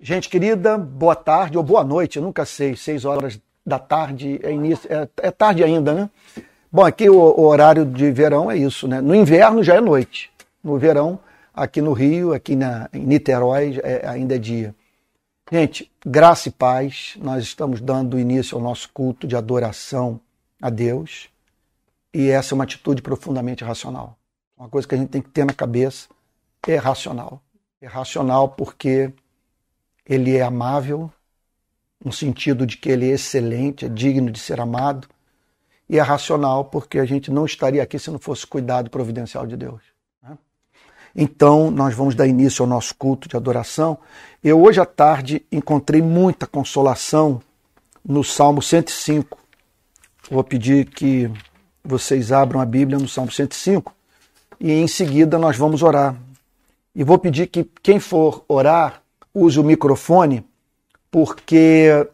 Gente querida, boa tarde ou boa noite, eu nunca sei, seis horas da tarde é, início, é, é tarde ainda, né? Bom, aqui o, o, horário de verão é isso, né? No inverno já é noite, no verão, aqui no Rio, aqui na, em Niterói, é, ainda é dia. Gente, graça e paz, nós estamos dando início ao nosso culto de adoração a Deus e essa é uma atitude profundamente racional. Uma coisa que a gente tem que ter na cabeça é racional. É racional porque ele é amável, no sentido de que ele é excelente, é digno de ser amado, e é racional porque a gente não estaria aqui se não fosse cuidado providencial de Deus. Né? Então, nós vamos dar início ao nosso culto de adoração. Eu, hoje à tarde, encontrei muita consolação no Salmo 105. Vou pedir que vocês abram a Bíblia no Salmo 105 e em seguida nós vamos orar. E vou pedir que quem for orar use o microfone, porque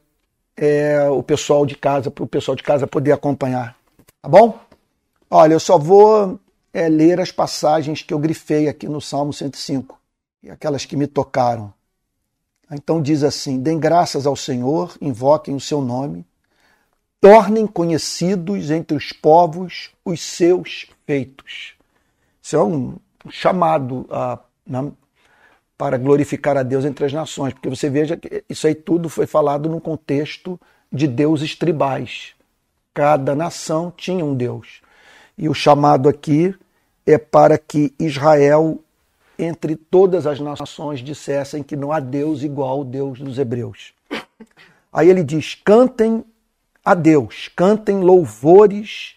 é, o pessoal de casa, para o pessoal de casa poder acompanhar. Tá bom? Olha, eu só vou é, ler as passagens que eu grifei aqui no Salmo 105, e aquelas que me tocaram. Então diz assim: Dêem graças ao Senhor, invoquem o seu nome, tornem conhecidos entre os povos os seus feitos. Isso é um chamado a, na, para glorificar a Deus entre as nações, porque você veja que isso aí tudo foi falado num contexto de deuses tribais. Cada nação tinha um deus. E o chamado aqui é para que Israel, entre todas as nações, dissessem que não há Deus igual ao Deus dos hebreus. Aí ele diz: cantem a Deus, cantem louvores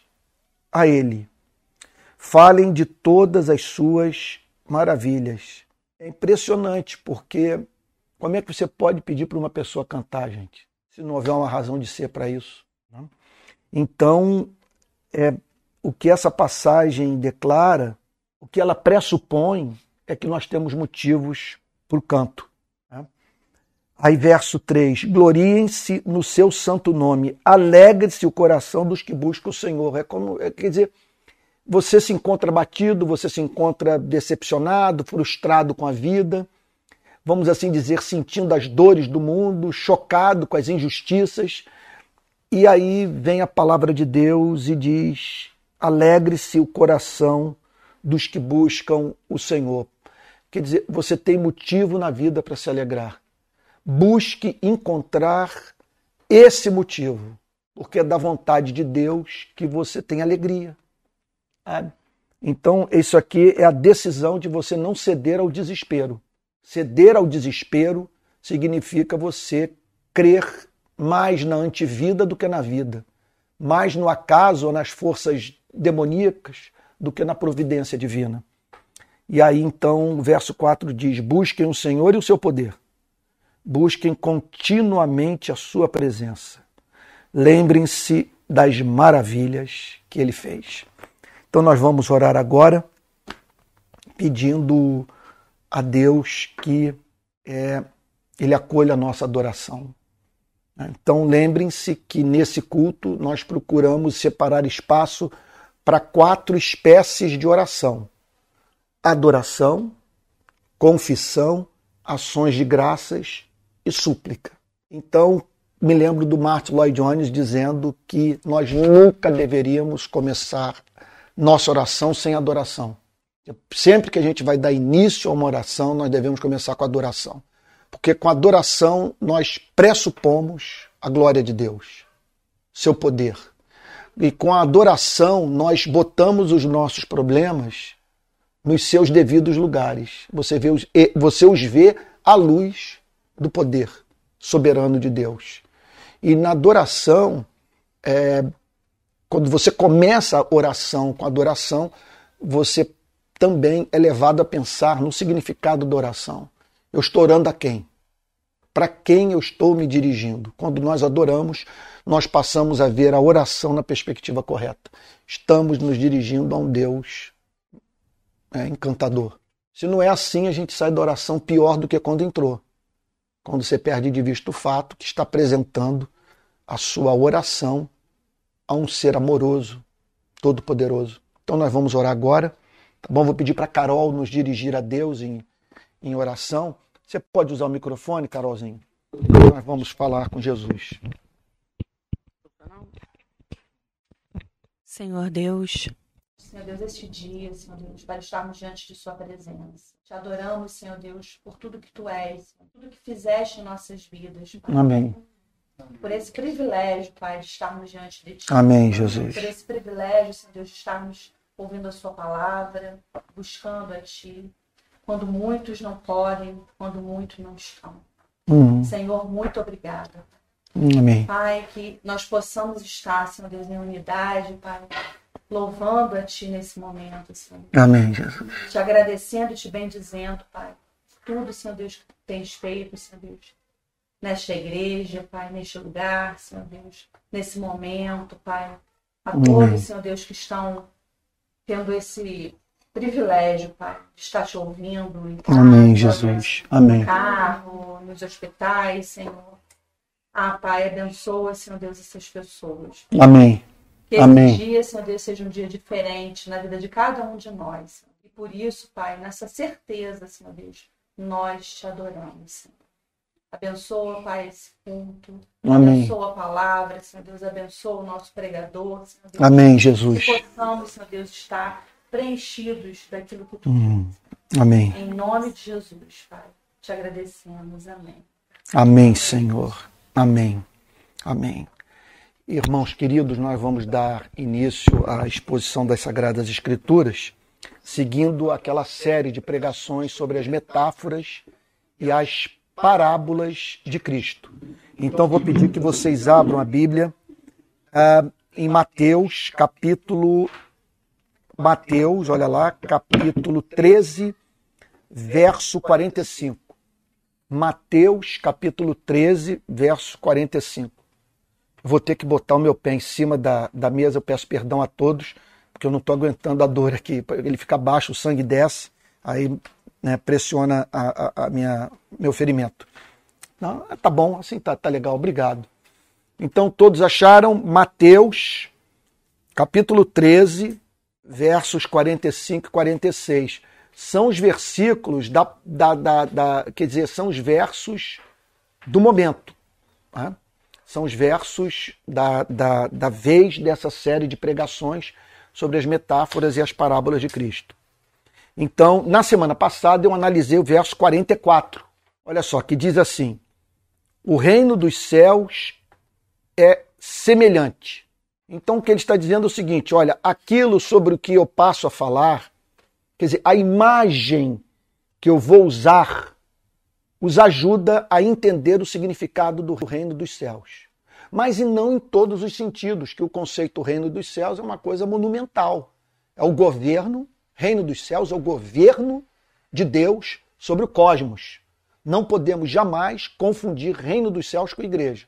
a Ele, falem de todas as suas maravilhas é impressionante, porque como é que você pode pedir para uma pessoa cantar, gente, se não houver uma razão de ser para isso? Né? Então, é, o que essa passagem declara, o que ela pressupõe, é que nós temos motivos para o canto. Né? Aí, verso 3: Gloriem-se no seu santo nome, alegre-se o coração dos que buscam o Senhor. É como, é, quer dizer, você se encontra batido, você se encontra decepcionado, frustrado com a vida, vamos assim dizer, sentindo as dores do mundo, chocado com as injustiças. E aí vem a palavra de Deus e diz: alegre-se o coração dos que buscam o Senhor. Quer dizer, você tem motivo na vida para se alegrar. Busque encontrar esse motivo, porque é da vontade de Deus que você tem alegria. Então, isso aqui é a decisão de você não ceder ao desespero. Ceder ao desespero significa você crer mais na antivida do que na vida, mais no acaso ou nas forças demoníacas do que na providência divina. E aí então o verso 4 diz: Busquem o Senhor e o seu poder, busquem continuamente a sua presença, lembrem-se das maravilhas que ele fez. Então nós vamos orar agora pedindo a Deus que é, Ele acolha a nossa adoração. Então lembrem-se que nesse culto nós procuramos separar espaço para quatro espécies de oração: adoração, confissão, ações de graças e súplica. Então, me lembro do Martin Lloyd Jones dizendo que nós nunca deveríamos começar nossa oração sem adoração. Sempre que a gente vai dar início a uma oração, nós devemos começar com adoração. Porque com adoração nós pressupomos a glória de Deus, seu poder. E com a adoração nós botamos os nossos problemas nos seus devidos lugares. Você, vê você os vê à luz do poder soberano de Deus. E na adoração, é, quando você começa a oração com adoração, você também é levado a pensar no significado da oração. Eu estou orando a quem? Para quem eu estou me dirigindo? Quando nós adoramos, nós passamos a ver a oração na perspectiva correta. Estamos nos dirigindo a um Deus é, encantador. Se não é assim, a gente sai da oração pior do que quando entrou. Quando você perde de vista o fato que está apresentando a sua oração a um ser amoroso, todo-poderoso. Então nós vamos orar agora, tá bom? Vou pedir para Carol nos dirigir a Deus em, em oração. Você pode usar o microfone, Carolzinho? Nós vamos falar com Jesus. Senhor Deus, Senhor Deus, este dia, Senhor Deus, para estarmos diante de Sua presença. Te adoramos, Senhor Deus, por tudo que Tu és, por tudo que fizeste em nossas vidas. Pai. Amém. Por esse privilégio, Pai, de estarmos diante de Ti. Amém, Jesus. Por esse privilégio, Senhor Deus, de estarmos ouvindo a Sua palavra, buscando a Ti, quando muitos não podem, quando muitos não estão. Hum, Senhor, muito obrigada. amém. Pai, que nós possamos estar, Senhor Deus, em unidade, Pai, louvando a Ti nesse momento, Senhor. Amém, Jesus. Te agradecendo e te bendizendo, Pai. Tudo, Senhor Deus, que tens feito, Senhor Deus. Nesta igreja, Pai, neste lugar, Senhor Deus. Nesse momento, Pai. A todos, Senhor Deus, que estão tendo esse privilégio, Pai, de estar te ouvindo. Em casa, Amém, Jesus. Amém. no carro, nos hospitais, Senhor. Ah, Pai, abençoa, Senhor Deus, essas pessoas. Amém. Que esse Amém. dia, Senhor Deus, seja um dia diferente na vida de cada um de nós. Senhor. E por isso, Pai, nessa certeza, Senhor Deus, nós te adoramos, Senhor. Abençoa, Pai, esse culto. Amém. Abençoa a palavra, Senhor Deus. Abençoa o nosso pregador, Senhor Deus. Amém, Jesus. Que possamos, Senhor Deus, estar preenchidos daquilo que tu Hum, Amém. Em nome de Jesus, Pai. Te agradecemos. Amém. Amém, Senhor. Amém. Amém. Irmãos queridos, nós vamos dar início à exposição das Sagradas Escrituras, seguindo aquela série de pregações sobre as metáforas e as parábolas de Cristo. Então, vou pedir que vocês abram a Bíblia ah, em Mateus, capítulo. Mateus, olha lá, capítulo 13, verso 45. Mateus capítulo 13, verso 45. Eu vou ter que botar o meu pé em cima da, da mesa, eu peço perdão a todos, porque eu não estou aguentando a dor aqui. Ele fica baixo, o sangue desce, aí né, pressiona a, a, a minha, meu ferimento. Não, tá bom, assim tá, tá legal, obrigado. Então todos acharam Mateus capítulo 13, versos 45 e 46 são os versículos da, da, da, da- quer dizer, são os versos do momento. tá? São os versos da, da, da vez dessa série de pregações sobre as metáforas e as parábolas de Cristo. Então, na semana passada, eu analisei o verso 44. Olha só, que diz assim: O reino dos céus é semelhante. Então, o que ele está dizendo é o seguinte: olha, aquilo sobre o que eu passo a falar Quer dizer, a imagem que eu vou usar os ajuda a entender o significado do reino dos céus. Mas e não em todos os sentidos, que o conceito reino dos céus é uma coisa monumental. É o governo, reino dos céus é o governo de Deus sobre o cosmos. Não podemos jamais confundir reino dos céus com igreja.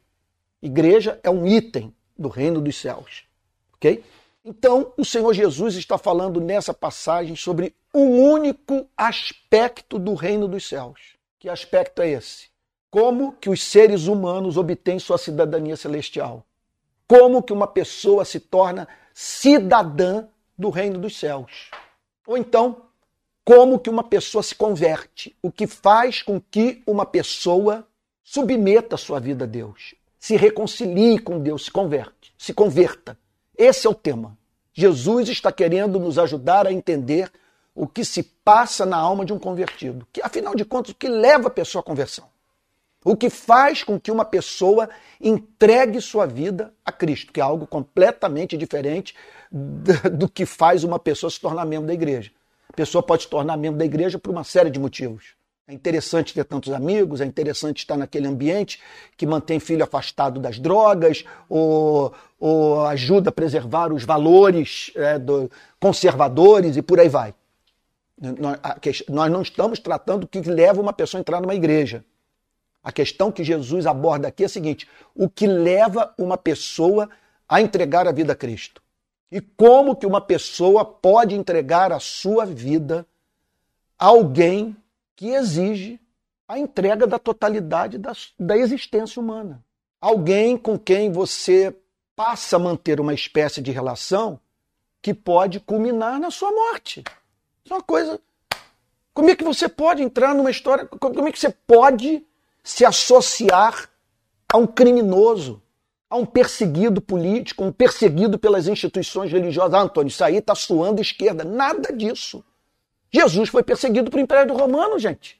Igreja é um item do reino dos céus. Ok? Então, o Senhor Jesus está falando nessa passagem sobre um único aspecto do reino dos céus. Que aspecto é esse? Como que os seres humanos obtêm sua cidadania celestial? Como que uma pessoa se torna cidadã do reino dos céus? Ou então, como que uma pessoa se converte? O que faz com que uma pessoa submeta a sua vida a Deus, se reconcilie com Deus, se converte, se converta. Esse é o tema. Jesus está querendo nos ajudar a entender o que se passa na alma de um convertido. Que, afinal de contas, o que leva a pessoa à conversão? O que faz com que uma pessoa entregue sua vida a Cristo, que é algo completamente diferente do que faz uma pessoa se tornar membro da igreja. A pessoa pode se tornar membro da igreja por uma série de motivos. É interessante ter tantos amigos, é interessante estar naquele ambiente que mantém filho afastado das drogas, ou, ou ajuda a preservar os valores é, do, conservadores e por aí vai. Nós, não estamos tratando o que leva uma pessoa a entrar numa igreja. A questão que Jesus aborda aqui é a seguinte: o que leva uma pessoa a entregar a vida a Cristo? E como que uma pessoa pode entregar a sua vida a alguém que exige a entrega da totalidade da, da existência humana? Alguém com quem você passa a manter uma espécie de relação que pode culminar na sua morte. Isso é uma coisa Como é que você pode entrar numa história? Como é que você pode se associar a um criminoso, a um perseguido político, um perseguido pelas instituições religiosas? Ah, Antônio, isso aí está suando esquerda. Nada disso. Jesus foi perseguido pelo Império Romano, gente.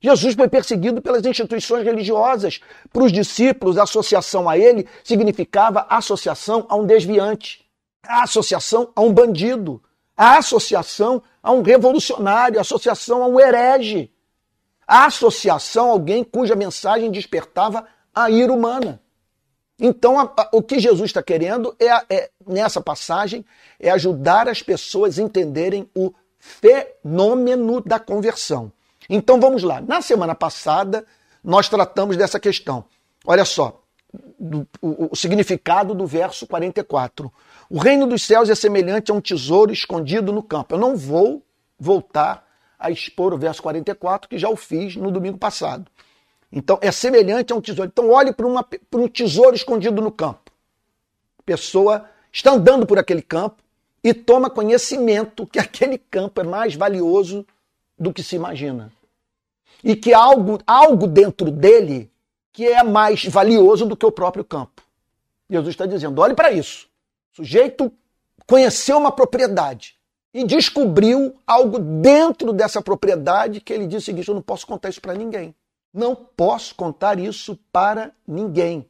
Jesus foi perseguido pelas instituições religiosas. Para os discípulos, a associação a ele significava associação a um desviante, a associação a um bandido, a associação a um revolucionário, a associação a um herege, a associação a alguém cuja mensagem despertava a ira humana. Então, a, a, o que Jesus está querendo é, é, nessa passagem, é ajudar as pessoas a entenderem o fenômeno da conversão. Então vamos lá. Na semana passada, nós tratamos dessa questão. Olha só, do, o, o significado do verso 44. O reino dos céus é semelhante a um tesouro escondido no campo. Eu não vou voltar a expor o verso 44, que já o fiz no domingo passado. Então, é semelhante a um tesouro. Então, olhe para, um tesouro escondido no campo. A pessoa está andando por aquele campo e toma conhecimento que aquele campo é mais valioso do que se imagina. E que há algo, algo dentro dele que é mais valioso do que o próprio campo. Jesus está dizendo: olhe para isso. O sujeito conheceu uma propriedade e descobriu algo dentro dessa propriedade que ele disse o seguinte: eu não posso contar isso para ninguém. Não posso contar isso para ninguém.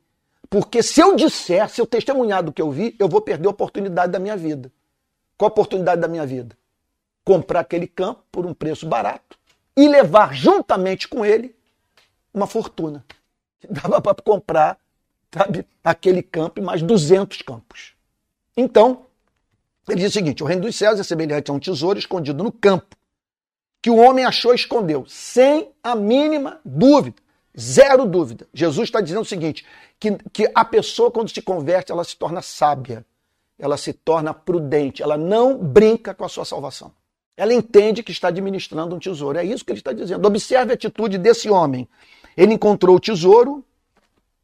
Porque se eu disser, se eu testemunhar do que eu vi, eu vou perder a oportunidade da minha vida. Qual a oportunidade da minha vida? Comprar aquele campo por um preço barato e levar juntamente com ele uma fortuna. Dava para comprar sabe, aquele campo e mais 200 campos. Então, ele diz o seguinte: o reino dos céus é semelhante a um tesouro escondido no campo, que o homem achou e escondeu, sem a mínima dúvida. Zero dúvida. Jesus está dizendo o seguinte: que, que a pessoa, quando se converte, ela se torna sábia ela se torna prudente, ela não brinca com a sua salvação. Ela entende que está administrando um tesouro. É isso que ele está dizendo. Observe a atitude desse homem. Ele encontrou o tesouro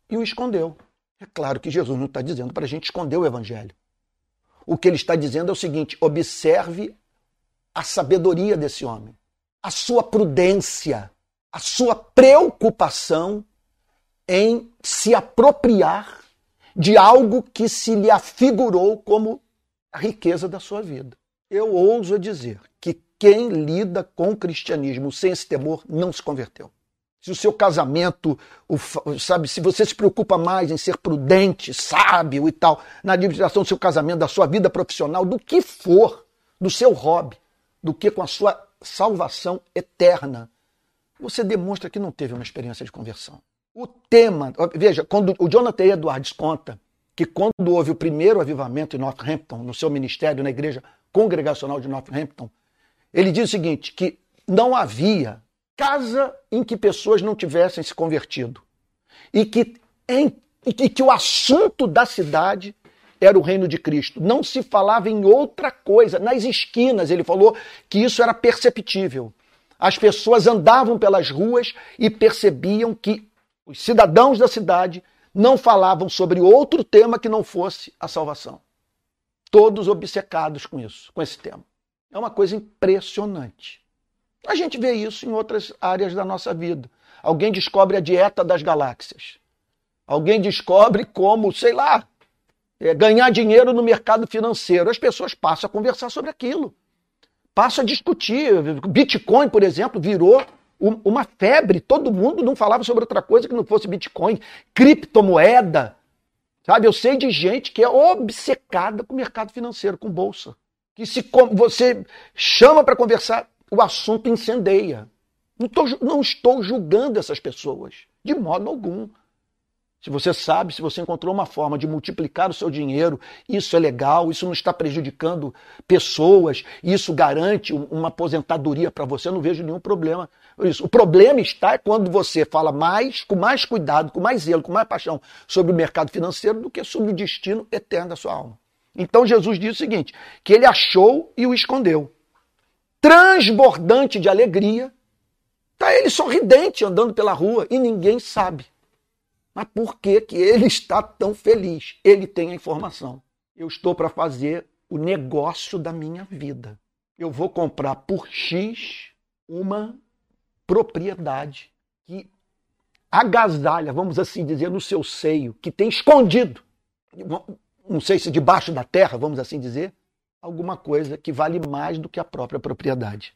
e o escondeu. É claro que Jesus não está dizendo para a gente esconder o evangelho. O que ele está dizendo é o seguinte: observe a sabedoria desse homem, a sua prudência, a sua preocupação em se apropriar de algo que se lhe afigurou como a riqueza da sua vida. Eu ouso dizer que quem lida com o cristianismo sem esse temor não se converteu. Se o seu casamento, sabe, se você se preocupa mais em ser prudente, sábio e tal, na administração do seu casamento, da sua vida profissional, do que for, do seu hobby, do que com a sua salvação eterna, você demonstra que não teve uma experiência de conversão. O tema, veja, quando o Jonathan Edwards conta que quando houve o primeiro avivamento em Northampton, no seu ministério, na igreja congregacional de Northampton, ele diz o seguinte, que não havia casa em que pessoas não tivessem se convertido. E que, em, e que o assunto da cidade era o reino de Cristo. Não se falava em outra coisa. Nas esquinas, ele falou que isso era perceptível. As pessoas andavam pelas ruas e percebiam que os cidadãos da cidade não falavam sobre outro tema que não fosse a salvação. Todos obcecados com isso, com esse tema. É uma coisa impressionante. A gente vê isso em outras áreas da nossa vida. Alguém descobre a dieta das galáxias. Alguém descobre como, sei lá, é, ganhar dinheiro no mercado financeiro. As pessoas passam a conversar sobre aquilo. Passam a discutir. Bitcoin, por exemplo, virou uma febre, todo mundo não falava sobre outra coisa que não fosse Bitcoin, criptomoeda. Sabe, eu sei de gente que é obcecada com o mercado financeiro, com bolsa. Que se você chama para conversar, o assunto incendeia. Não, tô, não estou julgando essas pessoas, de modo algum. Se você sabe, se você encontrou uma forma de multiplicar o seu dinheiro, isso é legal, isso não está prejudicando pessoas, isso garante uma aposentadoria para você, eu não vejo nenhum problema. Isso. O problema está quando você fala mais, com mais cuidado, com mais zelo, com mais paixão sobre o mercado financeiro do que sobre o destino eterno da sua alma. Então Jesus diz o seguinte: que ele achou e o escondeu. Transbordante de alegria, está ele sorridente andando pela rua e ninguém sabe. Mas por que, que ele está tão feliz? Ele tem a informação. Eu estou para fazer o negócio da minha vida. Eu vou comprar por X uma propriedade que agasalha, vamos assim dizer, no seu seio, que tem escondido, não sei se debaixo da terra, vamos assim dizer, alguma coisa que vale mais do que a própria propriedade.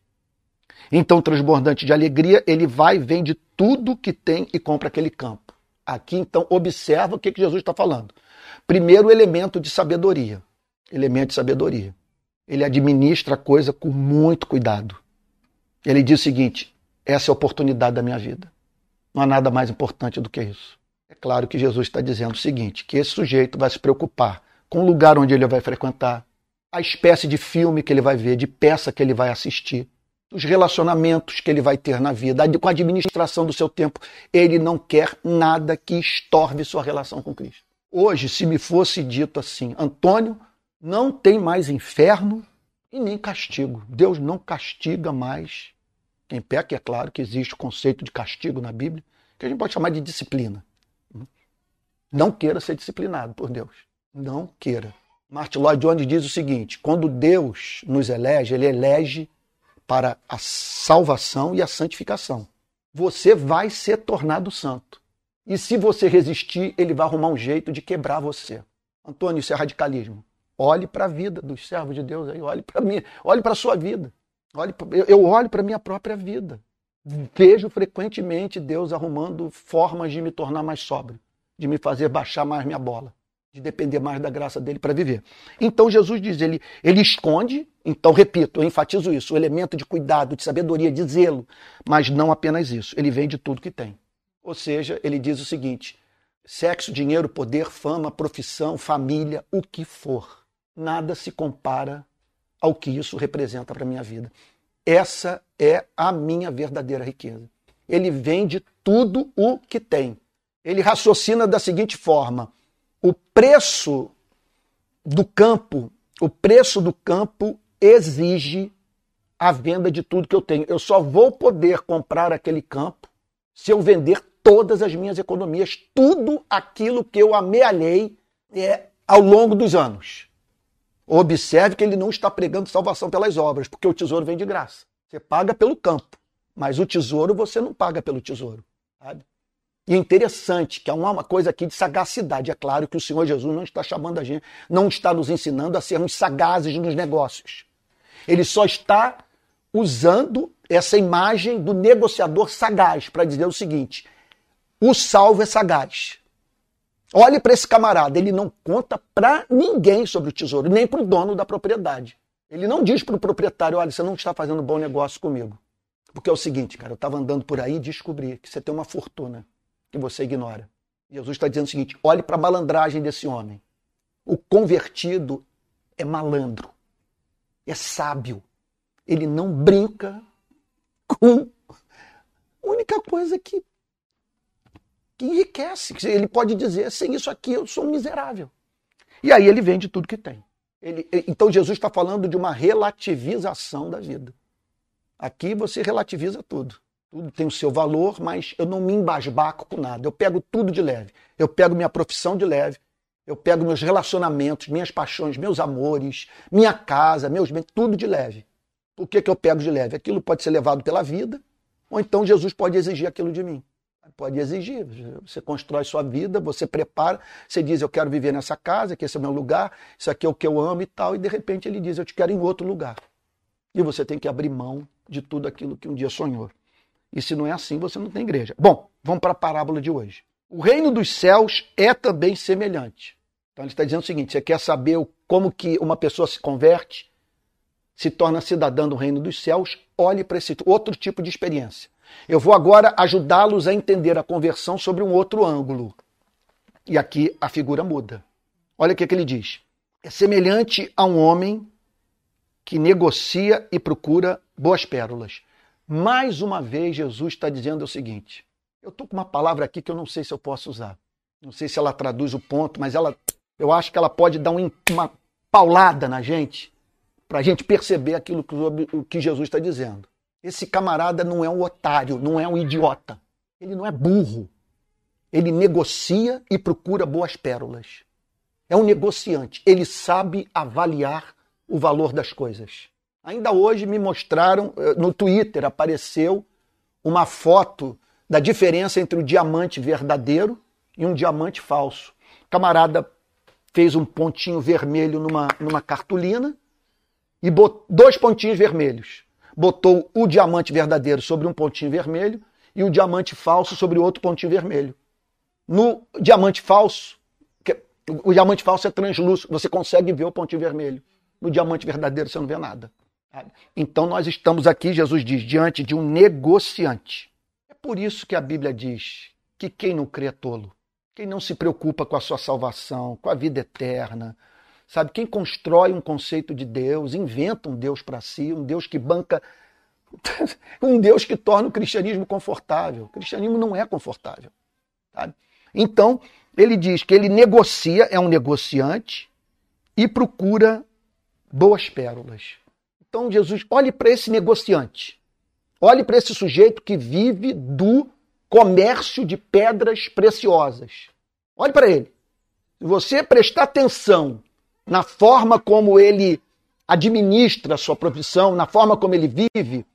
Então, transbordante de alegria, ele vai, vende tudo que tem e compra aquele campo. Aqui, então, observa o que, que Jesus está falando. Primeiro elemento de sabedoria. Elemento de sabedoria. Ele administra a coisa com muito cuidado. Ele diz o seguinte: essa é a oportunidade da minha vida. Não há nada mais importante do que isso. É claro que Jesus está dizendo o seguinte: que esse sujeito vai se preocupar com o lugar onde ele vai frequentar, a espécie de filme que ele vai ver, de peça que ele vai assistir, os relacionamentos que ele vai ter na vida, com a administração do seu tempo. Ele não quer nada que estorve sua relação com Cristo. Hoje, se me fosse dito assim, Antônio, não tem mais inferno e nem castigo. Deus não castiga mais quem peca, é claro que existe o conceito de castigo na Bíblia, que a gente pode chamar de disciplina. Não queira ser disciplinado por Deus. Não queira. Martin Lloyd Jones diz o seguinte: quando Deus nos elege, ele elege para a salvação e a santificação. Você vai ser tornado santo. E se você resistir, ele vai arrumar um jeito de quebrar você. Antônio, isso é radicalismo. Olhe para a vida dos servos de Deus aí, olhe para mim, olhe para a sua vida. Olhe, eu olho para a minha própria vida. Vejo frequentemente Deus arrumando formas de me tornar mais sóbrio, de me fazer baixar mais minha bola de depender mais da graça dele para viver. Então Jesus diz, ele, ele esconde, então repito, eu enfatizo isso, o elemento de cuidado, de sabedoria, de zelo, mas não apenas isso, ele vende tudo que tem. Ou seja, ele diz o seguinte: sexo, dinheiro, poder, fama, profissão, família, o que for, nada se compara ao que isso representa para a minha vida. Essa é a minha verdadeira riqueza. Ele vende tudo o que tem. Ele raciocina da seguinte forma: o preço do campo, o preço do campo exige a venda de tudo que eu tenho. Eu só vou poder comprar aquele campo se eu vender todas as minhas economias, tudo aquilo que eu amealhei é, ao longo dos anos. Observe que ele não está pregando salvação pelas obras, porque o tesouro vem de graça. Você paga pelo campo, mas o tesouro você não paga pelo tesouro. Sabe? E é interessante que há uma coisa aqui de sagacidade. É claro que o Senhor Jesus não está chamando a gente, não está nos ensinando a sermos sagazes nos negócios. Ele só está usando essa imagem do negociador sagaz para dizer o seguinte: o salvo é sagaz. Olhe para esse camarada, ele não conta para ninguém sobre o tesouro, nem para o dono da propriedade. Ele não diz para o proprietário: olha, você não está fazendo bom negócio comigo. Porque é o seguinte, cara, eu estava andando por aí e descobri que você tem uma fortuna que você ignora. Jesus está dizendo o seguinte: olhe para a malandragem desse homem. O convertido é malandro, é sábio. Ele não brinca com a única coisa que, que enriquece. Ele pode dizer: sem isso aqui eu sou um miserável. E aí ele vende tudo que tem. Ele, então Jesus está falando de uma relativização da vida. Aqui você relativiza tudo. Tudo tem o seu valor, mas eu não me embasbaco com nada. Eu pego tudo de leve. Eu pego minha profissão de leve. Eu pego meus relacionamentos, minhas paixões, meus amores, minha casa, meus bens, tudo de leve. Por que, que eu pego de leve? Aquilo pode ser levado pela vida, ou então Jesus pode exigir aquilo de mim. Pode exigir. Você constrói sua vida, você prepara, você diz, eu quero viver nessa casa, que esse é o meu lugar, isso aqui é o que eu amo e tal, e de repente ele diz, eu te quero em outro lugar. E você tem que abrir mão de tudo aquilo que um dia sonhou. E se não é assim, você não tem igreja. Bom, vamos para a parábola de hoje. O reino dos céus é também semelhante. Então ele está dizendo o seguinte: você quer saber como que uma pessoa se converte, se torna cidadã do reino dos céus? Olhe para esse outro tipo de experiência. Eu vou agora ajudá-los a entender a conversão sobre um outro ângulo. E aqui a figura muda. Olha o que, que ele diz. É semelhante a um homem que negocia e procura boas pérolas. Mais uma vez, Jesus está dizendo o seguinte: eu estou com uma palavra aqui que eu não sei se eu posso usar. Não sei se ela traduz o ponto, mas ela, eu acho que ela pode dar um, uma paulada na gente para a gente perceber aquilo que, que Jesus está dizendo. Esse camarada não é um otário, não é um idiota. Ele não é burro. Ele negocia e procura boas pérolas. É um negociante. Ele sabe avaliar o valor das coisas. Ainda hoje me mostraram, eh, no Twitter apareceu uma foto da diferença entre o diamante verdadeiro e um diamante falso. O camarada fez um pontinho vermelho numa, numa cartolina e dois pontinhos vermelhos. Botou o diamante verdadeiro sobre um pontinho vermelho e o diamante falso sobre outro pontinho vermelho. No diamante falso, que, o diamante falso é translúcido, você consegue ver o pontinho vermelho. No diamante verdadeiro você não vê nada. Então nós estamos aqui, Jesus diz, diante de um negociante. É por isso que a Bíblia diz que quem não crê é tolo. Quem não se preocupa com a sua salvação, com a vida eterna, sabe? Quem constrói um conceito de Deus, inventa um Deus para si, um Deus que banca, um Deus que torna o cristianismo confortável. O cristianismo não é confortável. Sabe? Então, ele diz que ele negocia, é um negociante e procura boas pérolas. Então, Jesus, olhe para esse negociante. Olhe para esse sujeito que vive do comércio de pedras preciosas. Olhe para ele. Se você prestar atenção na forma como ele administra a sua profissão, na forma como ele vive,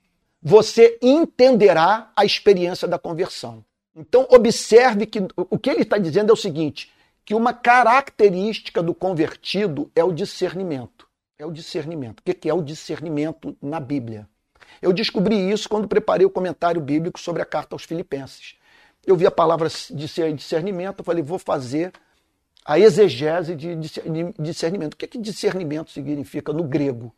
você entenderá a experiência da conversão. Então, observe que o que ele está dizendo é o seguinte: que uma característica do convertido é o discernimento é o discernimento. O que é o discernimento na Bíblia? Eu descobri isso quando preparei o comentário bíblico sobre a carta aos Filipenses. Eu vi a palavra discernimento, eu falei, vou fazer a exegese de discernimento. O que, é que discernimento significa no grego?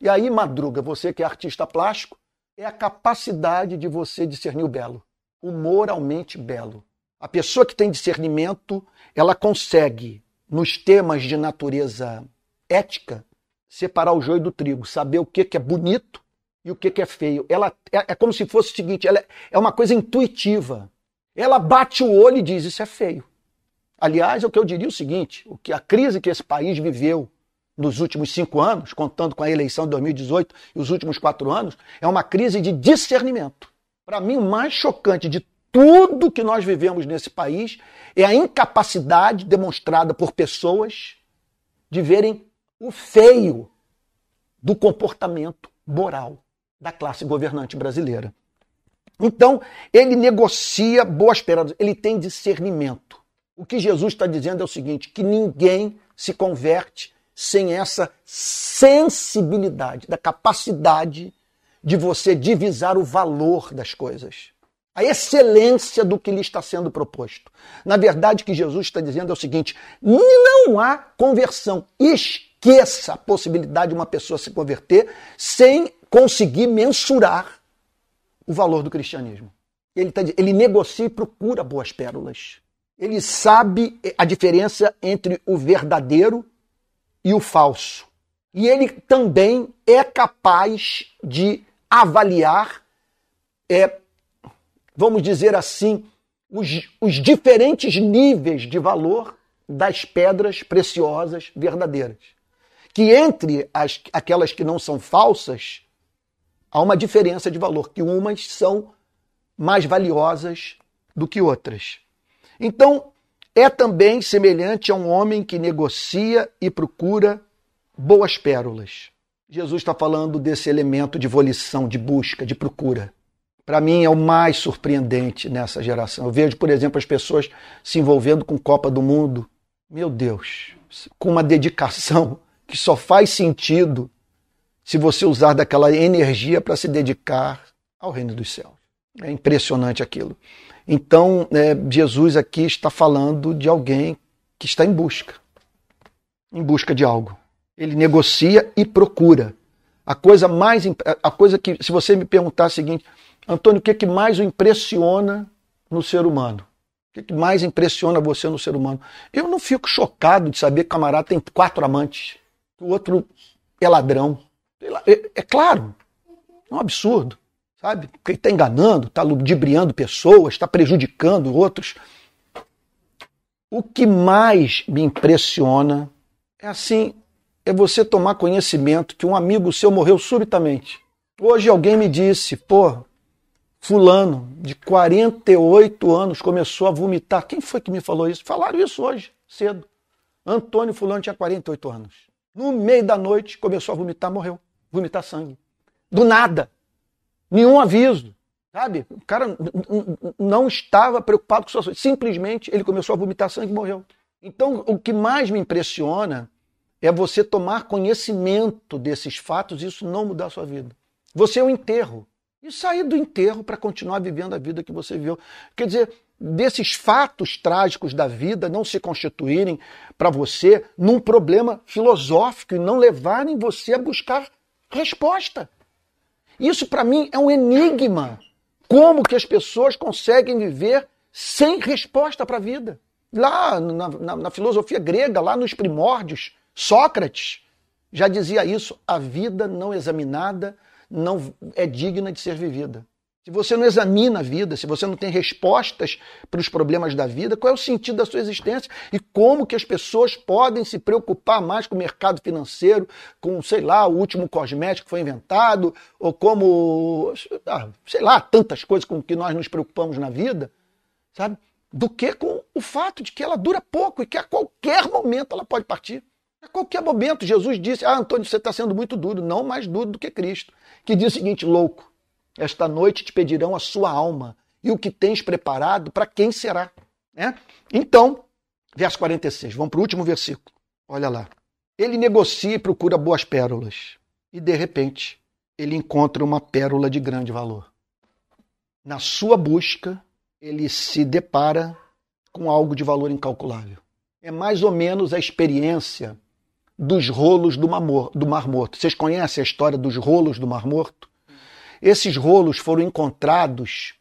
E aí, Madruga, você que é artista plástico, é a capacidade de você discernir o belo, o moralmente belo. A pessoa que tem discernimento, ela consegue, nos temas de natureza ética, separar o joio do trigo, saber o que, que é bonito e o que, que é feio. Ela é, é como se fosse o seguinte: ela é uma coisa intuitiva. Ela bate o olho e diz: Isso é feio. Aliás, é o que eu diria o seguinte: o que a crise que esse país viveu nos últimos cinco anos, contando com a eleição de 2018 e os últimos quatro anos, é uma crise de discernimento. Para mim, o mais chocante de tudo que nós vivemos nesse país é a incapacidade demonstrada por pessoas de verem o feio do comportamento moral da classe governante brasileira. Então, ele negocia boas pérolas, ele tem discernimento. O que Jesus está dizendo é o seguinte: que ninguém se converte sem essa sensibilidade, da capacidade de você divisar o valor das coisas, a excelência do que lhe está sendo proposto. Na verdade, o que Jesus está dizendo é o seguinte: não há conversão esqueça a possibilidade de uma pessoa se converter sem conseguir mensurar o valor do cristianismo. Ele, tá, ele negocia e procura boas pérolas. Ele sabe a diferença entre o verdadeiro e o falso. E ele também é capaz de avaliar, é, vamos dizer assim, os, os diferentes níveis de valor das pedras preciosas verdadeiras que entre as, aquelas que não são falsas, há uma diferença de valor, que umas são mais valiosas do que outras. Então, é também semelhante a um homem que negocia e procura boas pérolas. Jesus está falando desse elemento de volição, de busca, de procura. Para mim é o mais surpreendente nessa geração. Eu vejo, por exemplo, as pessoas se envolvendo com Copa do Mundo. Meu Deus, com uma dedicação que só faz sentido se você usar daquela energia para se dedicar ao reino dos céus. É impressionante aquilo. Então, é, Jesus aqui está falando de alguém que está em busca em busca de algo. Ele negocia e procura. A coisa mais a coisa que se você me perguntar a seguinte, Antônio, o que, é que mais o impressiona no ser humano? O que, é que mais impressiona você no ser humano? Eu não fico chocado de saber que o camarada tem quatro amantes o outro é ladrão. É, é claro, é um absurdo, sabe? Porque está enganando, está ludibriando pessoas, está prejudicando outros. O que mais me impressiona é assim, é você tomar conhecimento que um amigo seu morreu subitamente. Hoje alguém me disse, pô, fulano de 48 anos começou a vomitar. Quem foi que me falou isso? Falaram isso hoje, cedo. Antônio fulano tinha 48 anos. No meio da noite, começou a vomitar, morreu. vomitar sangue. Do nada. Nenhum aviso. Sabe? O cara não estava preocupado com sua saúde. Simplesmente ele começou a vomitar sangue e morreu. Então, o que mais me impressiona é você tomar conhecimento desses fatos e isso não mudar a sua vida. Você é o enterro. E sair do enterro para continuar vivendo a vida que você viveu. Quer dizer, desses fatos trágicos da vida não se constituírem para você num problema filosófico e não levarem você a buscar resposta. Isso para mim é um enigma. Como que as pessoas conseguem viver sem resposta para a vida? Lá na, na, na filosofia grega, lá nos primórdios, Sócrates já dizia isso: a vida não examinada não é digna de ser vivida. Se você não examina a vida, se você não tem respostas para os problemas da vida, qual é o sentido da sua existência? E como que as pessoas podem se preocupar mais com o mercado financeiro, com, sei lá, o último cosmético que foi inventado, ou como, ah, sei lá, tantas coisas com que nós nos preocupamos na vida, sabe? Do que com o fato de que ela dura pouco e que a qualquer momento ela pode partir. A qualquer momento, Jesus disse: Ah, Antônio, você está sendo muito duro, não mais duro do que Cristo. Que diz o seguinte: louco, esta noite te pedirão a sua alma, e o que tens preparado, para quem será? É? Então, verso 46, vamos para o último versículo. Olha lá. Ele negocia e procura boas pérolas, e de repente, ele encontra uma pérola de grande valor. Na sua busca, ele se depara com algo de valor incalculável. É mais ou menos a experiência dos rolos do Mar Morto. Vocês conhecem a história dos rolos do Mar Morto? Esses rolos foram encontrados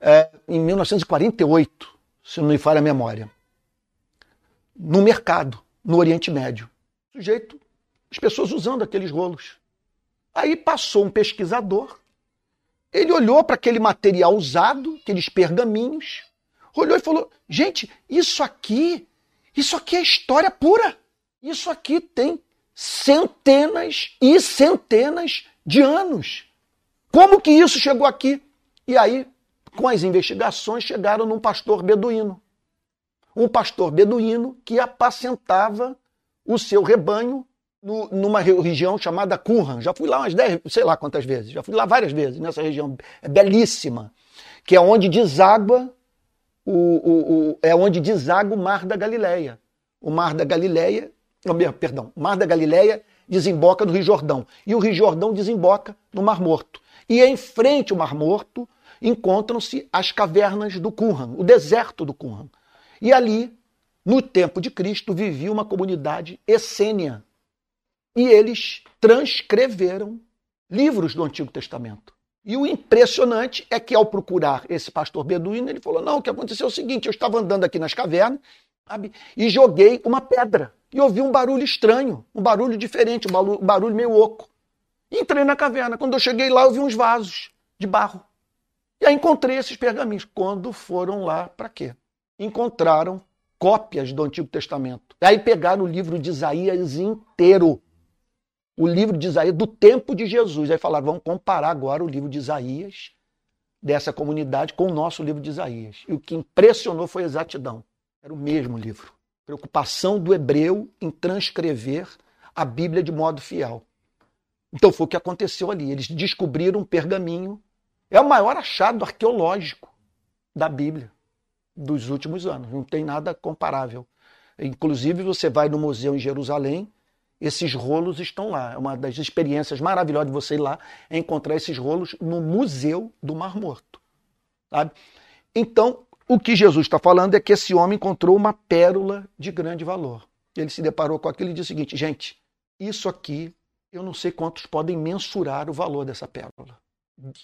é, em 1948, se não me falha a memória, no mercado, no Oriente Médio. O sujeito, as pessoas usando aqueles rolos. Aí passou um pesquisador, ele olhou para aquele material usado, aqueles pergaminhos, olhou e falou: gente, isso aqui, isso aqui é história pura. Isso aqui tem centenas e centenas de anos. Como que isso chegou aqui? E aí, com as investigações, chegaram num pastor beduíno. Um pastor beduíno que apacentava o seu rebanho no, numa região chamada Qumran. Já fui lá umas 10, sei lá quantas vezes. Já fui lá várias vezes nessa região. É belíssima. Que é onde deságua o, o, o, é onde deságua o Mar da Galileia. O Mar da Galileia perdão, Mar da Galileia desemboca no Rio Jordão e o Rio Jordão desemboca no Mar Morto. E em frente ao Mar Morto encontram-se as cavernas do Qumran, o deserto do Qumran. E ali, no tempo de Cristo, vivia uma comunidade essênia. E eles transcreveram livros do Antigo Testamento. E o impressionante é que, ao procurar esse pastor beduíno, ele falou: Não, o que aconteceu é o seguinte: eu estava andando aqui nas cavernas sabe, e joguei uma pedra e ouvi um barulho estranho, um barulho diferente, um barulho, meio oco. entrei na caverna. Quando eu cheguei lá, eu vi uns vasos de barro. E aí encontrei esses pergaminhos. Quando foram lá, para quê? Encontraram cópias do Antigo Testamento. Aí pegaram o livro de Isaías inteiro. O livro de Isaías do tempo de Jesus. Aí falaram, vamos comparar agora o livro de Isaías dessa comunidade com o nosso livro de Isaías. E o que impressionou foi a exatidão. Era o mesmo livro preocupação do hebreu em transcrever a Bíblia de modo fiel. Então foi o que aconteceu ali. Eles descobriram um pergaminho. É o maior achado arqueológico da Bíblia dos últimos anos. Não tem nada comparável. Inclusive, você vai no museu em Jerusalém, esses rolos estão lá. É uma das experiências maravilhosas de você ir lá é encontrar esses rolos no Museu do Mar Morto. Sabe? Então, o que Jesus está falando é que esse homem encontrou uma pérola de grande valor. Ele se deparou com aquilo e disse o seguinte: gente, isso aqui eu não sei quantos podem mensurar o valor dessa pérola.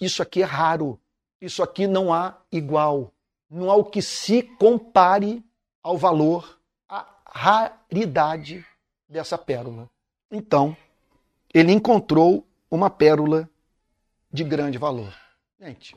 Isso aqui é raro. Isso aqui não há igual. Não há o que se compare ao valor, à raridade dessa pérola. Então, ele encontrou uma pérola de grande valor. Gente,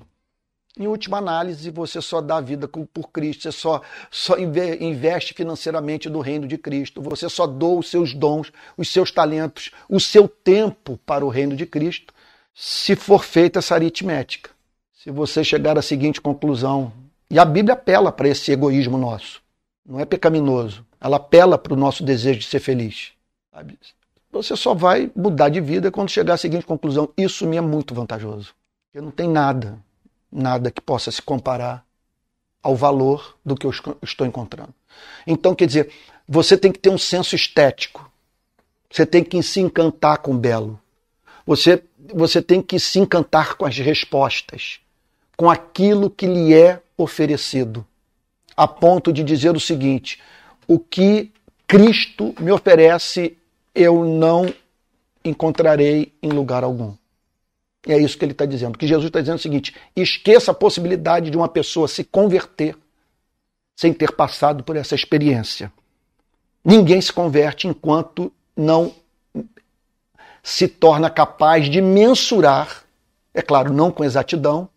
em última análise, você só dá vida por Cristo, você só, só investe financeiramente no reino de Cristo, você só doa os seus dons, os seus talentos, o seu tempo para o reino de Cristo, se for feita essa aritmética. Se você chegar à seguinte conclusão, e a Bíblia apela para esse egoísmo nosso, não é pecaminoso, ela apela para o nosso desejo de ser feliz. Sabe? você só vai mudar de vida quando chegar à seguinte conclusão: isso me é muito vantajoso. Eu não tem nada, nada que possa se comparar ao valor do que eu estou encontrando. Então, quer dizer, você tem que ter um senso estético. Você tem que se encantar com o belo. Você, você tem que se encantar com as respostas, com aquilo que lhe é oferecido, a ponto de dizer o seguinte: o que Cristo me oferece, eu não encontrarei em lugar algum. E é isso que ele está dizendo. Que Jesus está dizendo é o seguinte: esqueça a possibilidade de uma pessoa se converter sem ter passado por essa experiência. Ninguém se converte enquanto não se torna capaz de mensurar, é claro, não com exatidão,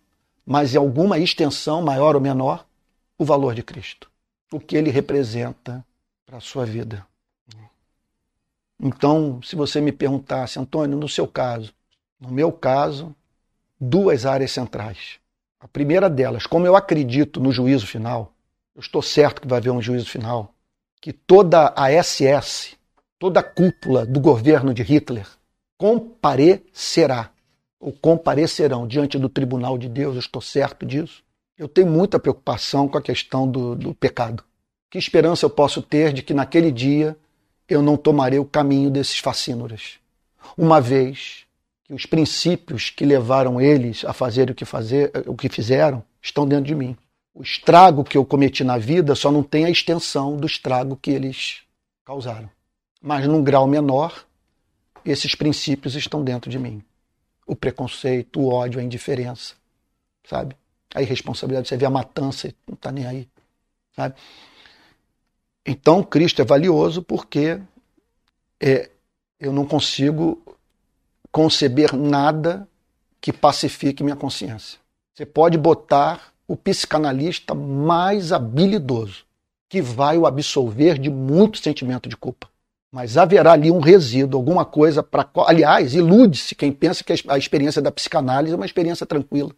mas em alguma extensão, maior ou menor, o valor de Cristo, o que ele representa para a sua vida. Então, se você me perguntasse, Antônio, no seu caso, no meu caso, duas áreas centrais. A primeira delas, como eu acredito no juízo final, eu estou certo que vai haver um juízo final, que toda a SS, toda a cúpula do governo de Hitler comparecerá, ou comparecerão diante do tribunal de Deus, eu estou certo disso. Eu tenho muita preocupação com a questão do, do pecado. Que esperança eu posso ter de que naquele dia eu não tomarei o caminho desses facínoras? Uma vez que os princípios que levaram eles a fazer o que, fazer, o que fizeram estão dentro de mim. O estrago que eu cometi na vida só não tem a extensão do estrago que eles causaram. Mas num grau menor, esses princípios estão dentro de mim. O preconceito, o ódio, a indiferença, sabe? A irresponsabilidade, você vê a matança, não está nem aí, sabe? Então, Cristo é valioso porque é, eu não consigo conceber nada que pacifique minha consciência. Você pode botar o psicanalista mais habilidoso, que vai o absolver de muito sentimento de culpa. Mas haverá ali um resíduo, alguma coisa para. Aliás, ilude-se quem pensa que a experiência da psicanálise é uma experiência tranquila.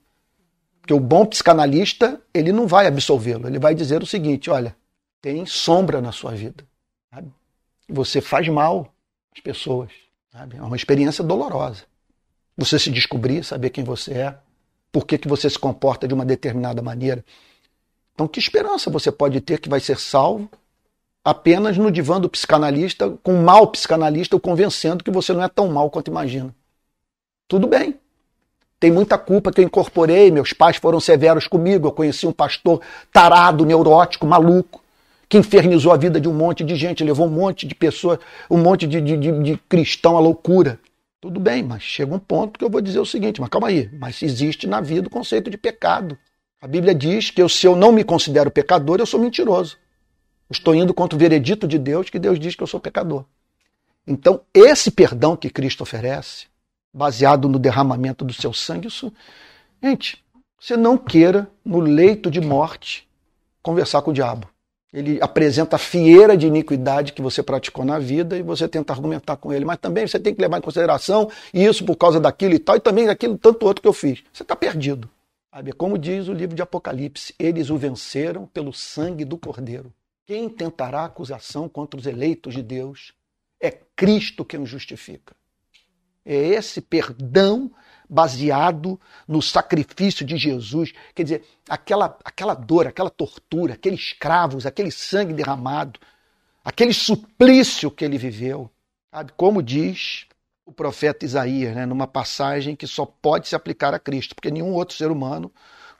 Porque o bom psicanalista, ele não vai absolvê-lo, ele vai dizer o seguinte: olha, tem sombra na sua vida. Sabe? Você faz mal às pessoas. Sabe? É uma experiência dolorosa. Você se descobrir, saber quem você é, por que, que você se comporta de uma determinada maneira. Então, que esperança você pode ter que vai ser salvo apenas no divã do psicanalista, com um mau psicanalista o convencendo que você não é tão mal quanto imagina? Tudo bem. Tem muita culpa que eu incorporei, meus pais foram severos comigo, eu conheci um pastor tarado, neurótico, maluco, que infernizou a vida de um monte de gente, levou um monte de pessoas, um monte de, de, de, de cristão à loucura. Tudo bem, mas chega um ponto que eu vou dizer o seguinte, mas calma aí, mas existe na vida o conceito de pecado. A Bíblia diz que eu, se eu não me considero pecador, eu sou mentiroso. estou indo contra o veredito de Deus, que Deus diz que eu sou pecador. Então, esse perdão que Cristo oferece, baseado no derramamento do seu sangue, isso. Gente, você não queira, no leito de morte, conversar com o diabo. Ele apresenta a fieira de iniquidade que você praticou na vida e você tenta argumentar com ele. Mas também você tem que levar em consideração isso por causa daquilo e tal, e também daquilo tanto outro que eu fiz. Você está perdido. Sabe? Como diz o livro de Apocalipse, eles o venceram pelo sangue do Cordeiro. Quem tentará acusação contra os eleitos de Deus é Cristo quem os justifica. É esse perdão baseado no sacrifício de Jesus. Quer dizer, aquela, aquela dor, aquela tortura, aqueles cravos, aquele sangue derramado, aquele suplício que ele viveu. Sabe? Como diz o profeta Isaías, né, numa passagem que só pode se aplicar a Cristo, porque nenhum outro ser humano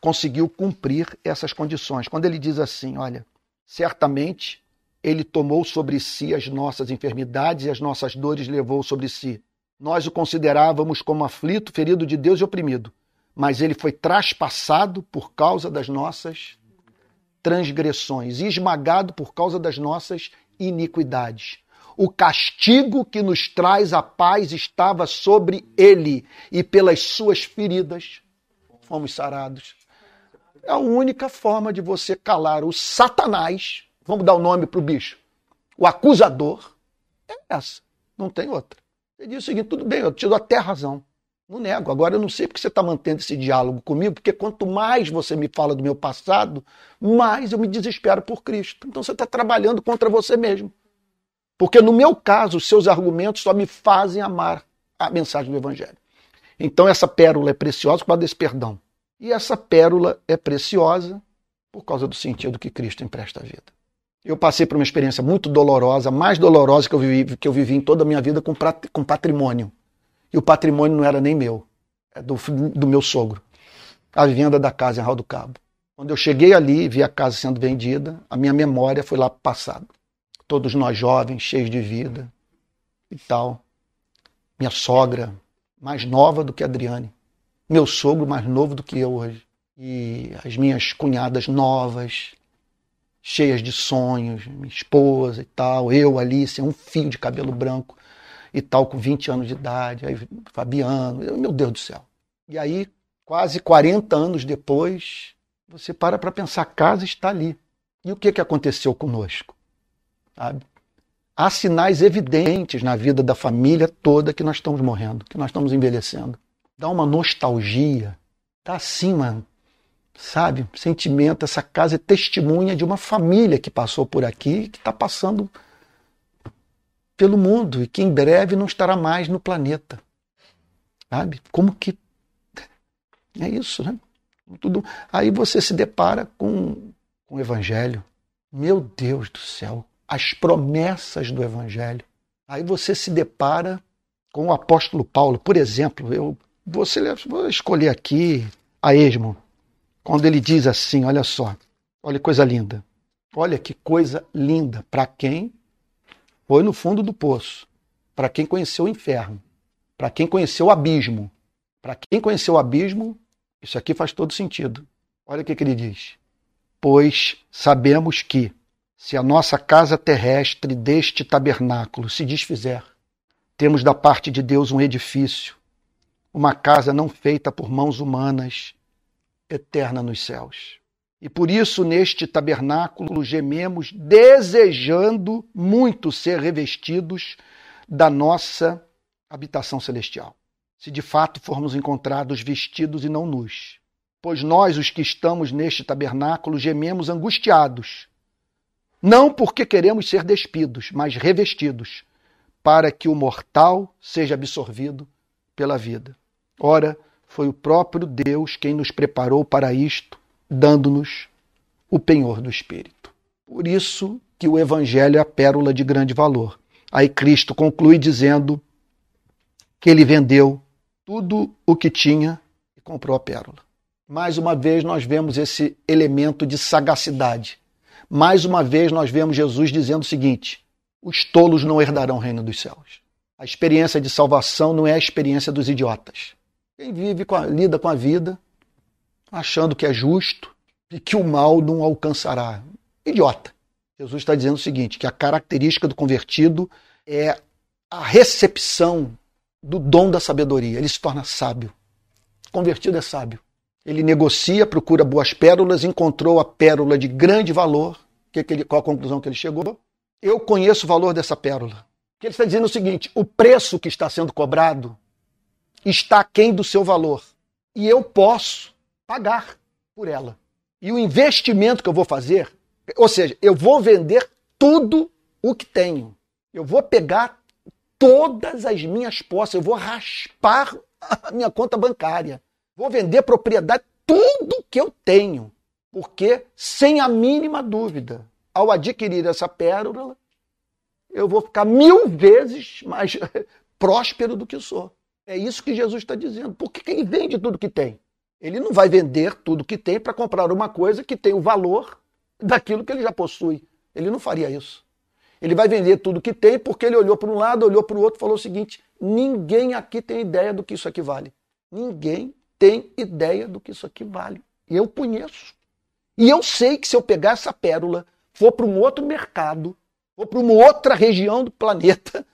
conseguiu cumprir essas condições. Quando ele diz assim: olha, certamente ele tomou sobre si as nossas enfermidades e as nossas dores levou sobre si. Nós o considerávamos como aflito, ferido de Deus e oprimido, mas ele foi traspassado por causa das nossas transgressões e esmagado por causa das nossas iniquidades. O castigo que nos traz a paz estava sobre ele, e pelas suas feridas fomos sarados. É a única forma de você calar o Satanás, vamos dar o nome para o bicho, o acusador, é essa, não tem outra. Ele disse o seguinte: tudo bem, eu te dou até razão. Não nego. Agora eu não sei porque você está mantendo esse diálogo comigo, porque quanto mais você me fala do meu passado, mais eu me desespero por Cristo. Então você está trabalhando contra você mesmo. Porque no meu caso, os seus argumentos só me fazem amar a mensagem do Evangelho. Então essa pérola é preciosa por causa desse perdão. E essa pérola é preciosa por causa do sentido que Cristo empresta à vida. Eu passei por uma experiência muito dolorosa, mais dolorosa que eu vivi, que eu vivi em toda a minha vida com, com patrimônio. E o patrimônio não era nem meu, é do, do meu sogro. A venda da casa em Raul do Cabo. Quando eu cheguei ali e vi a casa sendo vendida, a minha memória foi lá o passado. Todos nós jovens, cheios de vida e tal. Minha sogra, mais nova do que a Adriane. Meu sogro, mais novo do que eu hoje. E as minhas cunhadas novas, cheias de sonhos, minha esposa e tal, eu ali, sem um fio de cabelo branco e tal, com 20 anos de idade, aí Fabiano, meu Deus do céu. E aí, quase 40 anos depois, você para para pensar, a casa está ali. E o que, que aconteceu conosco? Sabe? Há sinais evidentes na vida da família toda que nós estamos morrendo, que nós estamos envelhecendo. Dá uma nostalgia, tá assim, mano sabe? Sentimento. Essa casa é testemunha de uma família que passou por aqui, que está passando pelo mundo e que em breve não estará mais no planeta. Sabe? Como que. É isso, né? Tudo... Aí você se depara com, com o Evangelho. Meu Deus do céu, as promessas do Evangelho. Aí você se depara com o apóstolo Paulo. Por exemplo, eu vou, vou escolher aqui a esmo quando ele diz assim: olha só, olha que coisa linda. Olha que coisa linda. Para quem foi no fundo do poço, para quem conheceu o inferno, para quem conheceu o abismo. Para quem conheceu o abismo, isso aqui faz todo sentido. Olha o que, que ele diz. Pois sabemos que, se a nossa casa terrestre deste tabernáculo se desfizer, temos da parte de Deus um edifício, uma casa não feita por mãos humanas, eterna nos céus. E por isso, neste tabernáculo, gememos, desejando muito ser revestidos da nossa habitação celestial. Se de fato formos encontrados vestidos e não nus. Pois nós, os que estamos neste tabernáculo, gememos angustiados, não porque queremos ser despidos, mas revestidos, para que o mortal seja absorvido pela vida. Ora, foi o próprio Deus quem nos preparou para isto, dando-nos o penhor do Espírito. Por isso que o Evangelho é a pérola de grande valor. Aí Cristo conclui dizendo que ele vendeu tudo o que tinha e comprou a pérola. Mais uma vez nós vemos esse elemento de sagacidade. Mais uma vez nós vemos Jesus dizendo o seguinte: os tolos não herdarão o reino dos céus. A experiência de salvação não é a experiência dos idiotas. Quem vive com a, lida com a vida achando que é justo e que o mal não alcançará. Idiota. Jesus está dizendo o seguinte: que a característica do convertido é a recepção do dom da sabedoria. Ele se torna sábio. Convertido é sábio. Ele negocia, procura boas pérolas, encontrou a pérola de grande valor. Que que ele, qual a conclusão que ele chegou? Eu conheço o valor dessa pérola. Ele está dizendo o seguinte: o preço que está sendo cobrado está aquém do seu valor. E eu posso pagar por ela. E o investimento que eu vou fazer, ou seja, eu vou vender tudo o que tenho. Eu vou pegar todas as minhas posses, eu vou raspar a minha conta bancária. Vou vender propriedade, tudo que eu tenho. Porque, sem a mínima dúvida, ao adquirir essa pérola, eu vou ficar mil vezes mais próspero do que sou. É isso que Jesus está dizendo. Por que ele vende tudo que tem? Ele não vai vender tudo que tem para comprar uma coisa que tem o valor daquilo que ele já possui. Ele não faria isso. Ele vai vender tudo que tem porque ele olhou para um lado, olhou para o outro e falou o seguinte: ninguém aqui tem ideia do que isso aqui vale. Ninguém tem ideia do que isso aqui vale. Eu conheço. E eu sei que se eu pegar essa pérola, for para um outro mercado, for para uma outra região do planeta,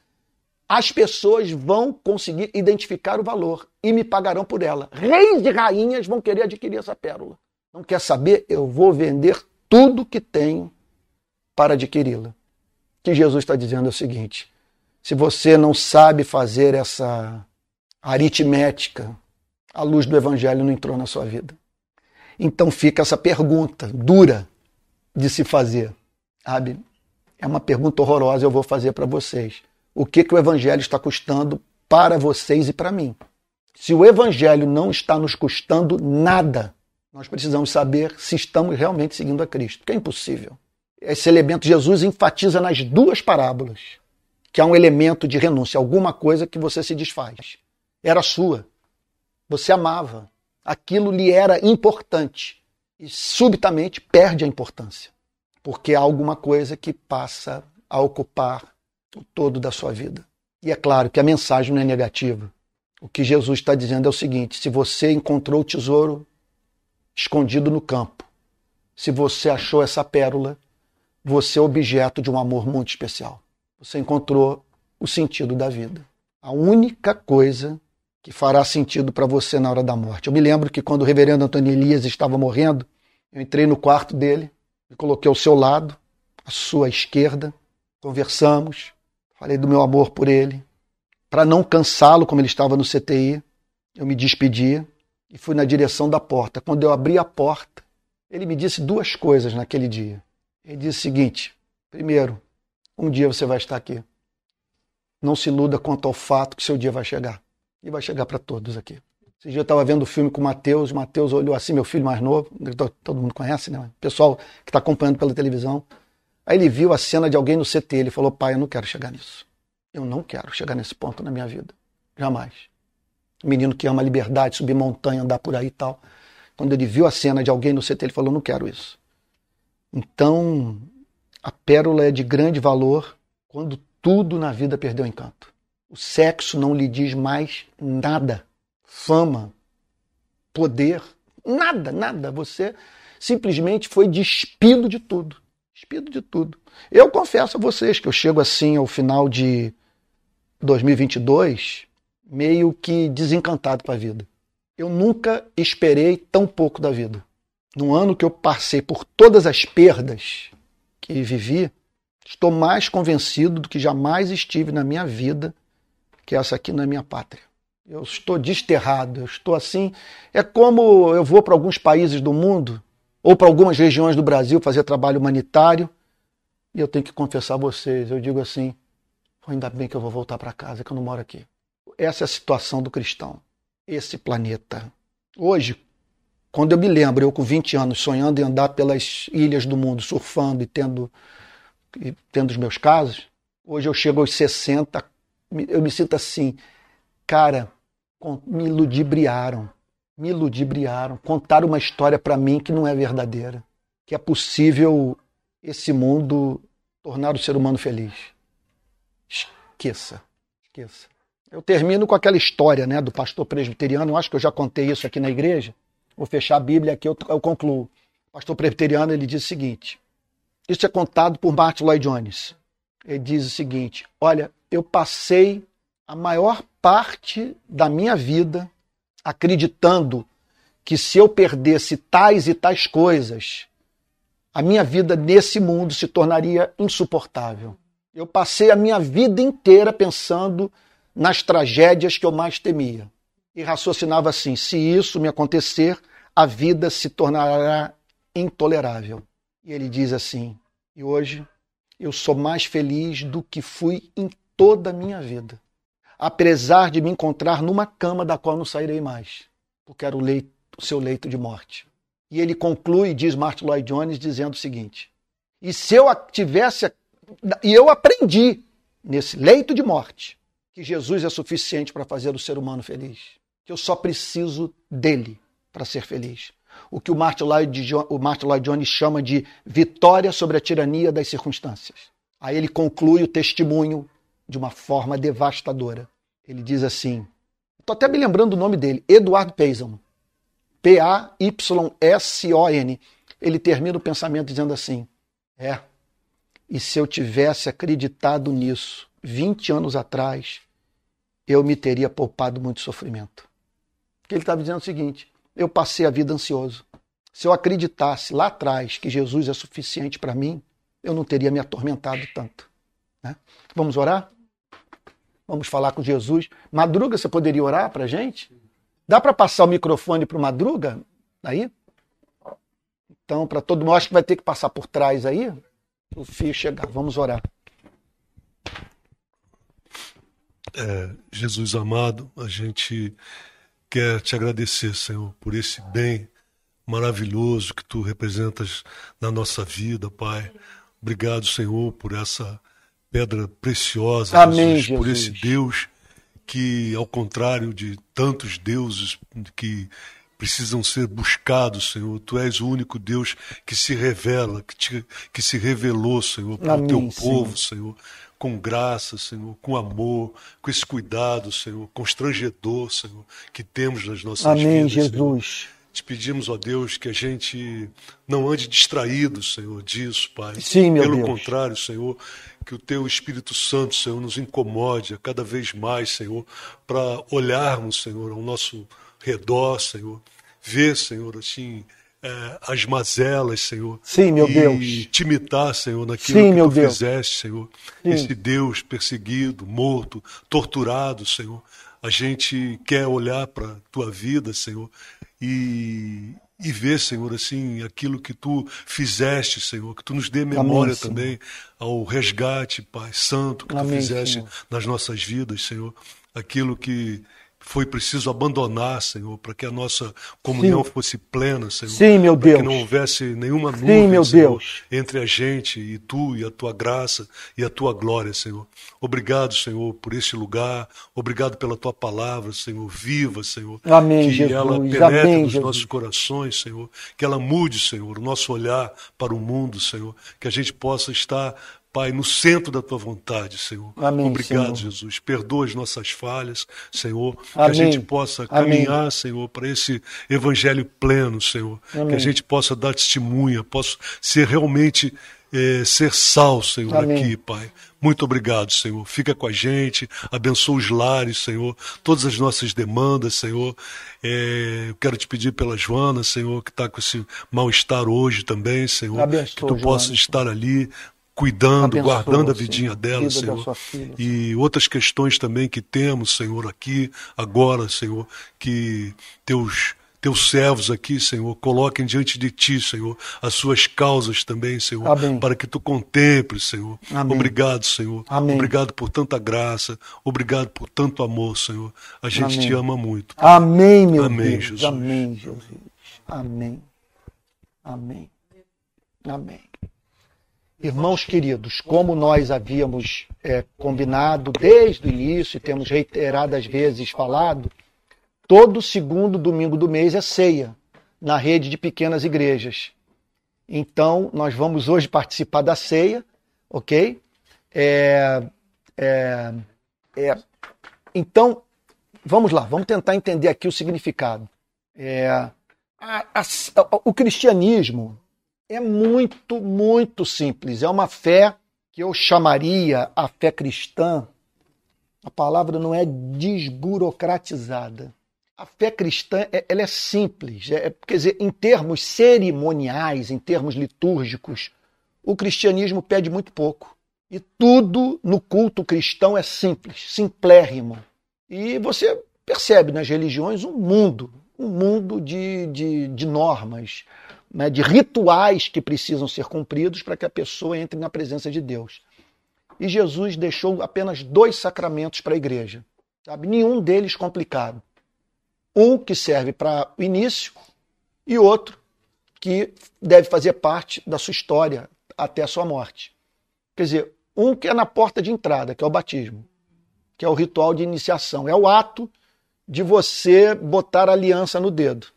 as pessoas vão conseguir identificar o valor e me pagarão por ela. Reis e rainhas vão querer adquirir essa pérola. Não quer saber? Eu vou vender tudo que tenho para adquiri-la. Que Jesus está dizendo é o seguinte: se você não sabe fazer essa aritmética, a luz do evangelho não entrou na sua vida. Então fica essa pergunta dura de se fazer, sabe? É uma pergunta horrorosa, eu vou fazer para vocês. O que, que o evangelho está custando para vocês e para mim? Se o evangelho não está nos custando nada, nós precisamos saber se estamos realmente seguindo a Cristo, que é impossível. Esse elemento Jesus enfatiza nas duas parábolas que há um elemento de renúncia, alguma coisa que você se desfaz. Era sua. Você amava. Aquilo lhe era importante. E subitamente perde a importância. Porque há alguma coisa que passa a ocupar todo da sua vida. E é claro que a mensagem não é negativa. O que Jesus está dizendo é o seguinte: se você encontrou o tesouro escondido no campo, se você achou essa pérola, você é objeto de um amor muito especial você encontrou o sentido da vida. A única coisa que fará sentido para você na hora da morte. Eu me lembro que quando o reverendo Antônio Elias estava morrendo, eu entrei no quarto dele, me coloquei ao seu lado, à sua esquerda, conversamos, falei do meu amor por ele. Para não cansá-lo, como ele estava no CTI, eu me despedi e fui na direção da porta. Quando eu abri a porta, ele me disse duas coisas naquele dia. Ele disse o seguinte: primeiro, um dia você vai estar aqui. Não se iluda quanto ao fato que seu dia vai chegar. E vai chegar para todos aqui. Esse dia eu estava vendo o filme com o Matheus, o Matheus olhou assim, meu filho mais novo, todo mundo conhece, né? O pessoal que está acompanhando pela televisão. Aí ele viu a cena de alguém no CT, ele falou, pai, eu não quero chegar nisso. Eu não quero chegar nesse ponto na minha vida. Jamais. menino que ama a liberdade, subir montanha, andar por aí e tal. Quando ele viu a cena de alguém no CT, ele falou, não quero isso. Então, a pérola é de grande valor quando tudo na vida perdeu encanto. O sexo não lhe diz mais nada. Fama, poder, nada, nada. Você simplesmente foi despido de tudo. Despido de tudo. Eu confesso a vocês que eu chego assim ao final de 2022 meio que desencantado com a vida. Eu nunca esperei tão pouco da vida. Num ano que eu passei por todas as perdas, que vivi, estou mais convencido do que jamais estive na minha vida que essa aqui não é minha pátria. Eu estou desterrado, eu estou assim. É como eu vou para alguns países do mundo ou para algumas regiões do Brasil fazer trabalho humanitário e eu tenho que confessar a vocês, eu digo assim, ainda bem que eu vou voltar para casa, que eu não moro aqui. Essa é a situação do cristão. Esse planeta. Hoje, quando eu me lembro, eu com 20 anos, sonhando em andar pelas ilhas do mundo, surfando e tendo, e tendo os meus casos, hoje eu chego aos 60, eu me sinto assim, cara, me ludibriaram, me ludibriaram, contaram uma história para mim que não é verdadeira, que é possível esse mundo tornar o ser humano feliz. Esqueça, esqueça. Eu termino com aquela história né, do pastor presbiteriano, eu acho que eu já contei isso aqui na igreja, Vou fechar a Bíblia aqui, eu, concluo. O pastor presbiteriano ele diz o seguinte: isso é contado por Martin Lloyd Jones. Ele diz o seguinte: olha, eu passei a maior parte da minha vida acreditando que se eu perdesse tais e tais coisas, a minha vida nesse mundo se tornaria insuportável. Eu passei a minha vida inteira pensando nas tragédias que eu mais temia e raciocinava assim: se isso me acontecer, a vida se tornará intolerável. E ele diz assim: e hoje eu sou mais feliz do que fui em toda a minha vida, apesar de me encontrar numa cama da qual não sairei mais, porque era o, leito, o seu leito de morte. E ele conclui, diz Martin Lloyd Jones, dizendo o seguinte: e se eu tivesse. E eu aprendi nesse leito de morte que Jesus é suficiente para fazer o ser humano feliz que eu só preciso dele para ser feliz. O que o Martin, Lloyd, o Martin Lloyd Jones chama de vitória sobre a tirania das circunstâncias. Aí ele conclui o testemunho de uma forma devastadora. Ele diz assim: estou até me lembrando o nome dele, Eduardo Payson. P-A-Y-S-O-N. Ele termina o pensamento dizendo assim: É, e se eu tivesse acreditado nisso 20 anos atrás, eu me teria poupado muito sofrimento que ele estava dizendo o seguinte: eu passei a vida ansioso. Se eu acreditasse lá atrás que Jesus é suficiente para mim, eu não teria me atormentado tanto. Né? Vamos orar? Vamos falar com Jesus. Madruga, você poderia orar para a gente? Dá para passar o microfone para o Madruga? Aí? Então, para todo mundo, acho que vai ter que passar por trás aí. o fio chegar. Vamos orar. É, Jesus amado, a gente quer te agradecer, Senhor, por esse bem maravilhoso que tu representas na nossa vida, Pai. Obrigado, Senhor, por essa pedra preciosa, Amém, Jesus, por Jesus. esse Deus que, ao contrário de tantos deuses que precisam ser buscados, Senhor. Tu és o único Deus que se revela, que, te, que se revelou, Senhor, para o teu Amém, povo, Senhor. Com graça, Senhor, com amor, com esse cuidado, Senhor, constrangedor, Senhor, que temos nas nossas Amém, vidas. Senhor. Jesus. Te pedimos, ó Deus, que a gente não ande distraído, Senhor, disso, Pai. Sim, meu Pelo Deus. contrário, Senhor, que o Teu Espírito Santo, Senhor, nos incomode a cada vez mais, Senhor, para olharmos, Senhor, ao nosso redor, Senhor. Ver, Senhor, assim, é, as mazelas, Senhor. Sim, meu e Deus. te imitar, Senhor, naquilo Sim, que meu Tu Deus. fizeste, Senhor. Sim. Esse Deus perseguido, morto, torturado, Senhor. A gente quer olhar para a tua vida, Senhor, e, e ver, Senhor, assim, aquilo que tu fizeste, Senhor, que tu nos dê memória Senhor. também ao resgate, Pai Santo, que tu Amém, fizeste Senhor. nas nossas vidas, Senhor. Aquilo que foi preciso abandonar, Senhor, para que a nossa comunhão Sim. fosse plena, Senhor. Sim, meu Para que Deus. não houvesse nenhuma Sim, nuvem, meu Senhor, Deus. entre a gente e tu e a tua graça e a tua glória, Senhor. Obrigado, Senhor, por este lugar. Obrigado pela tua palavra, Senhor, viva, Senhor. Amém, que Jesus. ela penetre Amém, nos Jesus. nossos corações, Senhor. Que ela mude, Senhor, o nosso olhar para o mundo, Senhor. Que a gente possa estar Pai, no centro da tua vontade, Senhor. Amém, Obrigado, Senhor. Jesus. Perdoa as nossas falhas, Senhor. Que Amém. a gente possa Amém. caminhar, Senhor, para esse evangelho pleno, Senhor. Amém. Que a gente possa dar testemunha, possa ser realmente eh, ser sal, Senhor, Amém. aqui, Pai. Muito obrigado, Senhor. Fica com a gente, abençoa os lares, Senhor, todas as nossas demandas, Senhor. Eh, eu quero te pedir pela Joana, Senhor, que está com esse mal-estar hoje também, Senhor. Abençoa, que tu possa Joana. estar ali cuidando, Abençoa, guardando a Senhor, vidinha a dela, da Senhor. filha, E outras questões também que temos, Senhor, aqui, agora, Senhor, que teus teus servos aqui, Senhor, coloquem diante de ti, Senhor, as suas causas também, Senhor, Amém. para que tu contemples, Senhor. Amém. Obrigado, Senhor. Amém. Obrigado por tanta graça, obrigado por tanto amor, Senhor. A gente te ama muito. Amém, meu Amém, Deus. Jesus. Amém, Jesus. Amém. Amém. Amém. Irmãos queridos, como nós havíamos é, combinado desde o início e temos reiteradas vezes falado, todo segundo domingo do mês é ceia na rede de pequenas igrejas. Então, nós vamos hoje participar da ceia, ok? É, é, é, então, vamos lá, vamos tentar entender aqui o significado. É, a- a- o cristianismo é muito, muito simples. É uma fé que eu chamaria a fé cristã. A palavra não é desburocratizada. A fé cristã é- ela é simples. É, quer dizer, em termos cerimoniais, em termos litúrgicos, o cristianismo pede muito pouco. E tudo no culto cristão é simples, simplérrimo. E você percebe nas religiões um mundo, um mundo de, de, de normas, né, de rituais que precisam ser cumpridos para que a pessoa entre na presença de Deus. E Jesus deixou apenas dois sacramentos para a igreja, sabe? Nenhum deles complicado. Um que serve para o início e outro que deve fazer parte da sua história até a sua morte. Quer dizer, um que é na porta de entrada, que é o batismo, que é o ritual de iniciação, é o ato de você botar aliança no dedo.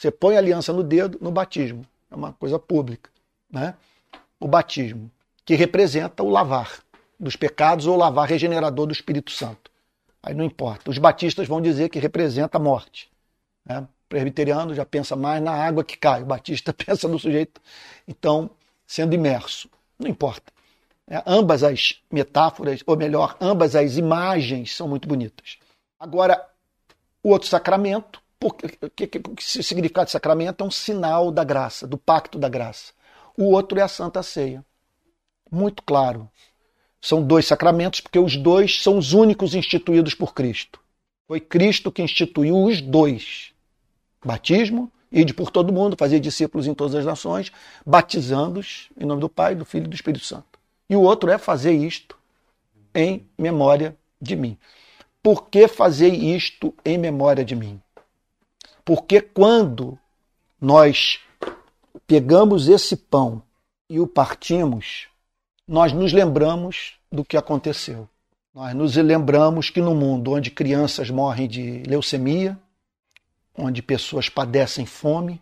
Você põe a aliança no dedo no batismo, é uma coisa pública, né? O batismo, que representa o lavar dos pecados ou o lavar regenerador do Espírito Santo. Aí não importa. Os batistas vão dizer que representa a morte. Né? O presbiteriano já pensa mais na água que cai. O batista pensa no sujeito, então, sendo imerso. Não importa. É, ambas as metáforas, ou melhor, ambas as imagens são muito bonitas. Agora, o outro sacramento, o significado de sacramento é um sinal da graça, do pacto da graça. O outro é a Santa Ceia. Muito claro. São dois sacramentos, porque os dois são os únicos instituídos por Cristo. Foi Cristo que instituiu os dois: batismo ide por todo mundo, fazer discípulos em todas as nações, batizando-os em nome do Pai, do Filho e do Espírito Santo. E o outro é fazer isto em memória de mim. Por que fazer isto em memória de mim? Porque quando nós pegamos esse pão e o partimos, nós nos lembramos do que aconteceu. Nós nos lembramos que no mundo onde crianças morrem de leucemia, onde pessoas padecem fome,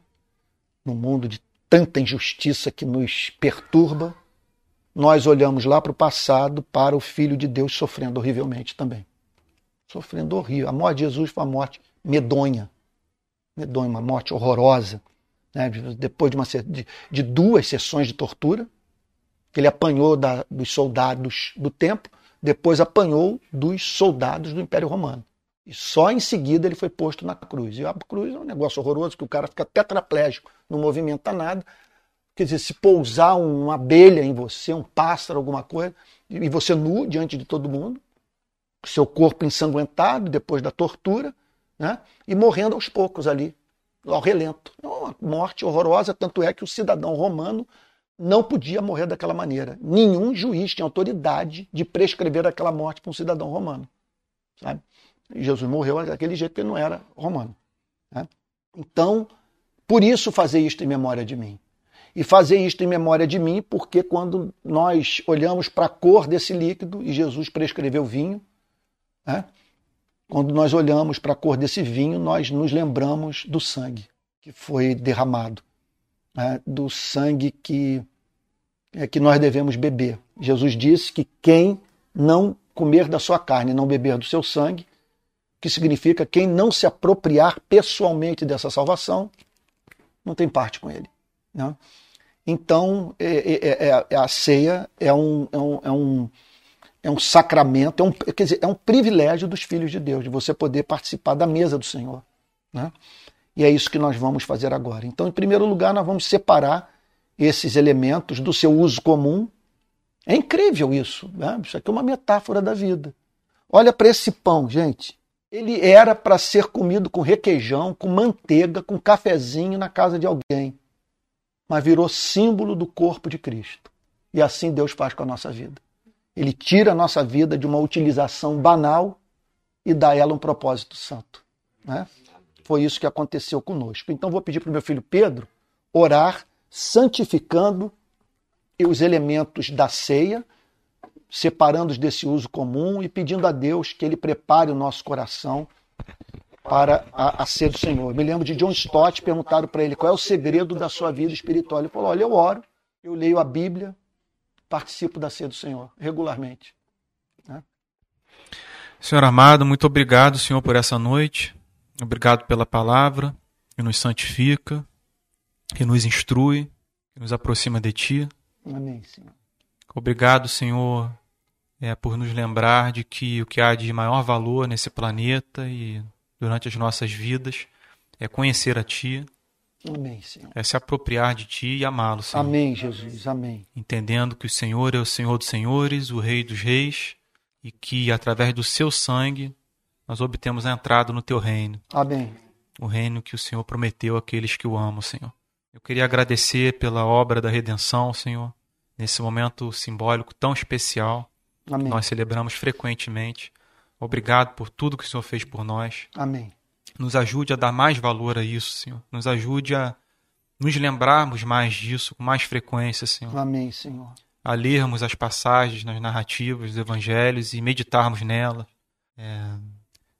no mundo de tanta injustiça que nos perturba, nós olhamos lá para o passado para o Filho de Deus sofrendo horrivelmente também. Sofrendo horrível. A morte de Jesus foi uma morte medonha. Medonha, uma morte horrorosa. Né? Depois de, uma, de, de duas sessões de tortura, ele apanhou da, dos soldados do templo, depois apanhou dos soldados do Império Romano. E só em seguida ele foi posto na cruz. E a cruz é um negócio horroroso, que o cara fica tetraplégico, não movimenta nada. Quer dizer, se pousar uma abelha em você, um pássaro, alguma coisa, e você nu diante de todo mundo, seu corpo ensanguentado depois da tortura, né? e morrendo aos poucos ali, ao relento. É uma morte horrorosa, tanto é que o cidadão romano não podia morrer daquela maneira. Nenhum juiz tinha autoridade de prescrever aquela morte para um cidadão romano. Sabe? E Jesus morreu daquele jeito porque não era romano. Né? Então, por isso fazer isto em memória de mim. E fazer isto em memória de mim, porque quando nós olhamos para a cor desse líquido, e Jesus prescreveu vinho, né? Quando nós olhamos para a cor desse vinho, nós nos lembramos do sangue que foi derramado né, do sangue que, é, que nós devemos beber. Jesus disse que quem não comer da sua carne, não beber do seu sangue, que significa quem não se apropriar pessoalmente dessa salvação, não tem parte com ele. Né? Então, é, é, é, é a ceia é um, é um, é um, é um sacramento, é um, quer dizer, é um privilégio dos filhos de Deus, de você poder participar da mesa do Senhor. Né? E é isso que nós vamos fazer agora. Então, em primeiro lugar, nós vamos separar esses elementos do seu uso comum. É incrível isso. Né? Isso aqui é uma metáfora da vida. Olha para esse pão, gente. Ele era para ser comido com requeijão, com manteiga, com cafezinho na casa de alguém. Mas virou símbolo do corpo de Cristo. E assim Deus faz com a nossa vida. Ele tira a nossa vida de uma utilização banal e dá a ela um propósito santo. Né? Foi isso que aconteceu conosco. Então vou pedir para o meu filho Pedro orar, santificando os elementos da ceia, separando-os desse uso comum e pedindo a Deus que ele prepare o nosso coração para a, a ser do Senhor. Me lembro de John Stott, perguntaram para ele qual é o segredo da sua vida espiritual. Ele falou: Olha, eu oro, eu leio a Bíblia, participo da ceia do Senhor regularmente. Né? Senhor amado, muito obrigado, Senhor, por essa noite. Obrigado pela palavra que nos santifica, que nos instrui, que nos aproxima de Ti. Amém, Senhor. Obrigado, Senhor, é, por nos lembrar de que o que há de maior valor nesse planeta e durante as nossas vidas é conhecer a Ti. Amém, Senhor. É se apropriar de Ti e amá-lo, Senhor. Amém, Jesus. Amém. Entendendo que o Senhor é o Senhor dos Senhores, o Rei dos Reis, e que através do Seu sangue nós obtemos a entrada no teu reino. Amém. O reino que o Senhor prometeu àqueles que o amam, Senhor. Eu queria agradecer pela obra da redenção, Senhor, nesse momento simbólico tão especial Amém. que nós celebramos frequentemente. Obrigado por tudo que o Senhor fez por nós. Amém. Nos ajude a dar mais valor a isso, Senhor. Nos ajude a nos lembrarmos mais disso com mais frequência, Senhor. Amém, Senhor. A lermos as passagens nas narrativas dos evangelhos e meditarmos nelas. É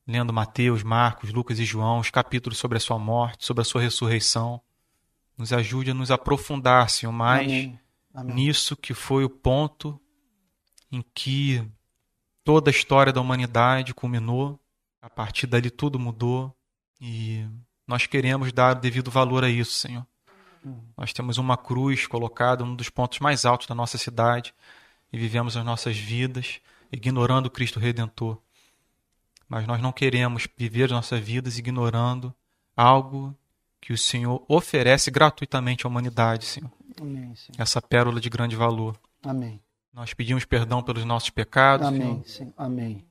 lendo Mateus, Marcos, Lucas e João, os capítulos sobre a sua morte, sobre a sua ressurreição. Nos ajude a nos aprofundar, Senhor, mais Amém. Amém. nisso que foi o ponto em que toda a história da humanidade culminou. A partir dali tudo mudou e nós queremos dar devido valor a isso, Senhor. Nós temos uma cruz colocada num dos pontos mais altos da nossa cidade e vivemos as nossas vidas ignorando o Cristo Redentor mas nós não queremos viver nossas vidas ignorando algo que o Senhor oferece gratuitamente à humanidade, Senhor. Amém, Senhor. Essa pérola de grande valor. Amém. Nós pedimos perdão pelos nossos pecados, Amém, Senhor. Senhor. Amém.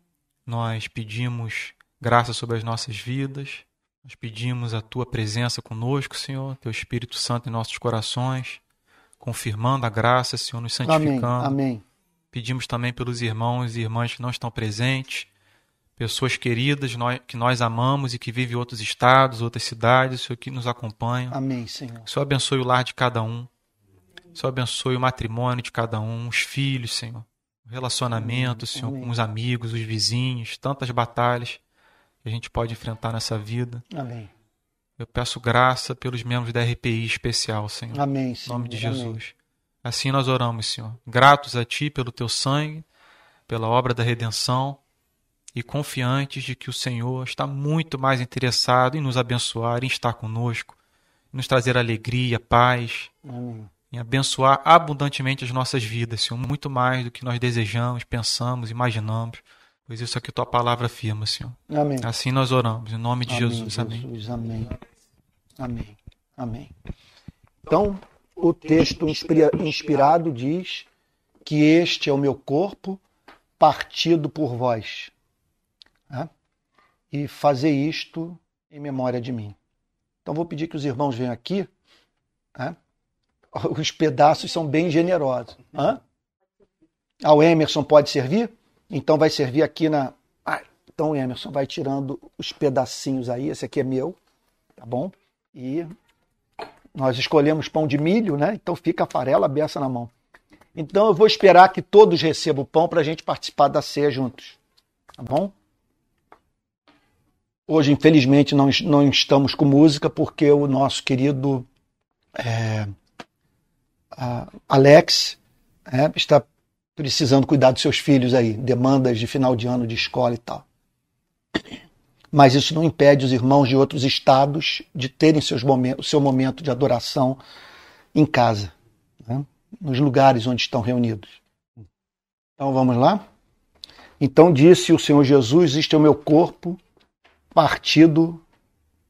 Nós pedimos graça sobre as nossas vidas. Nós pedimos a tua presença conosco, Senhor, teu Espírito Santo em nossos corações, confirmando a graça, Senhor, nos santificando. Amém. Amém. Pedimos também pelos irmãos e irmãs que não estão presentes, pessoas queridas que nós amamos e que vivem em outros estados, outras cidades, Senhor, que nos acompanham. Amém, Senhor. Senhor abençoe o lar de cada um. O Senhor abençoe o matrimônio de cada um, os filhos, Senhor. O relacionamento, Amém. Senhor, Amém. com os amigos, os vizinhos, tantas batalhas que a gente pode enfrentar nessa vida. Amém. Eu peço graça pelos membros da RPI especial, Senhor. Amém, Senhor. Em nome de Jesus. Amém. Assim nós oramos, Senhor. Gratos a Ti pelo Teu sangue, pela obra da redenção e confiantes de que o Senhor está muito mais interessado em nos abençoar, em estar conosco, em nos trazer alegria, paz, Amém. em abençoar abundantemente as nossas vidas, Senhor, muito mais do que nós desejamos, pensamos, imaginamos. Pois isso é que tua palavra afirma, Senhor. Amém. Assim nós oramos, em nome de Amém, Jesus. Amém. Jesus. Amém. Amém. Amém. Então, o texto inspirado diz que este é o meu corpo partido por vós. Né? E fazer isto em memória de mim. Então, vou pedir que os irmãos venham aqui. Né? Os pedaços são bem generosos. Hã? Ao Emerson pode servir? Então vai servir aqui na. Ah, então, Emerson, vai tirando os pedacinhos aí. Esse aqui é meu, tá bom? E nós escolhemos pão de milho, né? Então fica a farela a beça na mão. Então eu vou esperar que todos recebam o pão para a gente participar da ceia juntos. Tá bom? Hoje, infelizmente, não, não estamos com música porque o nosso querido é, Alex é, está precisando cuidar dos seus filhos aí, demandas de final de ano de escola e tal. Mas isso não impede os irmãos de outros estados de terem seus momentos, seu momento de adoração em casa, né? nos lugares onde estão reunidos. Então vamos lá? Então disse o Senhor Jesus: Este é o meu corpo partido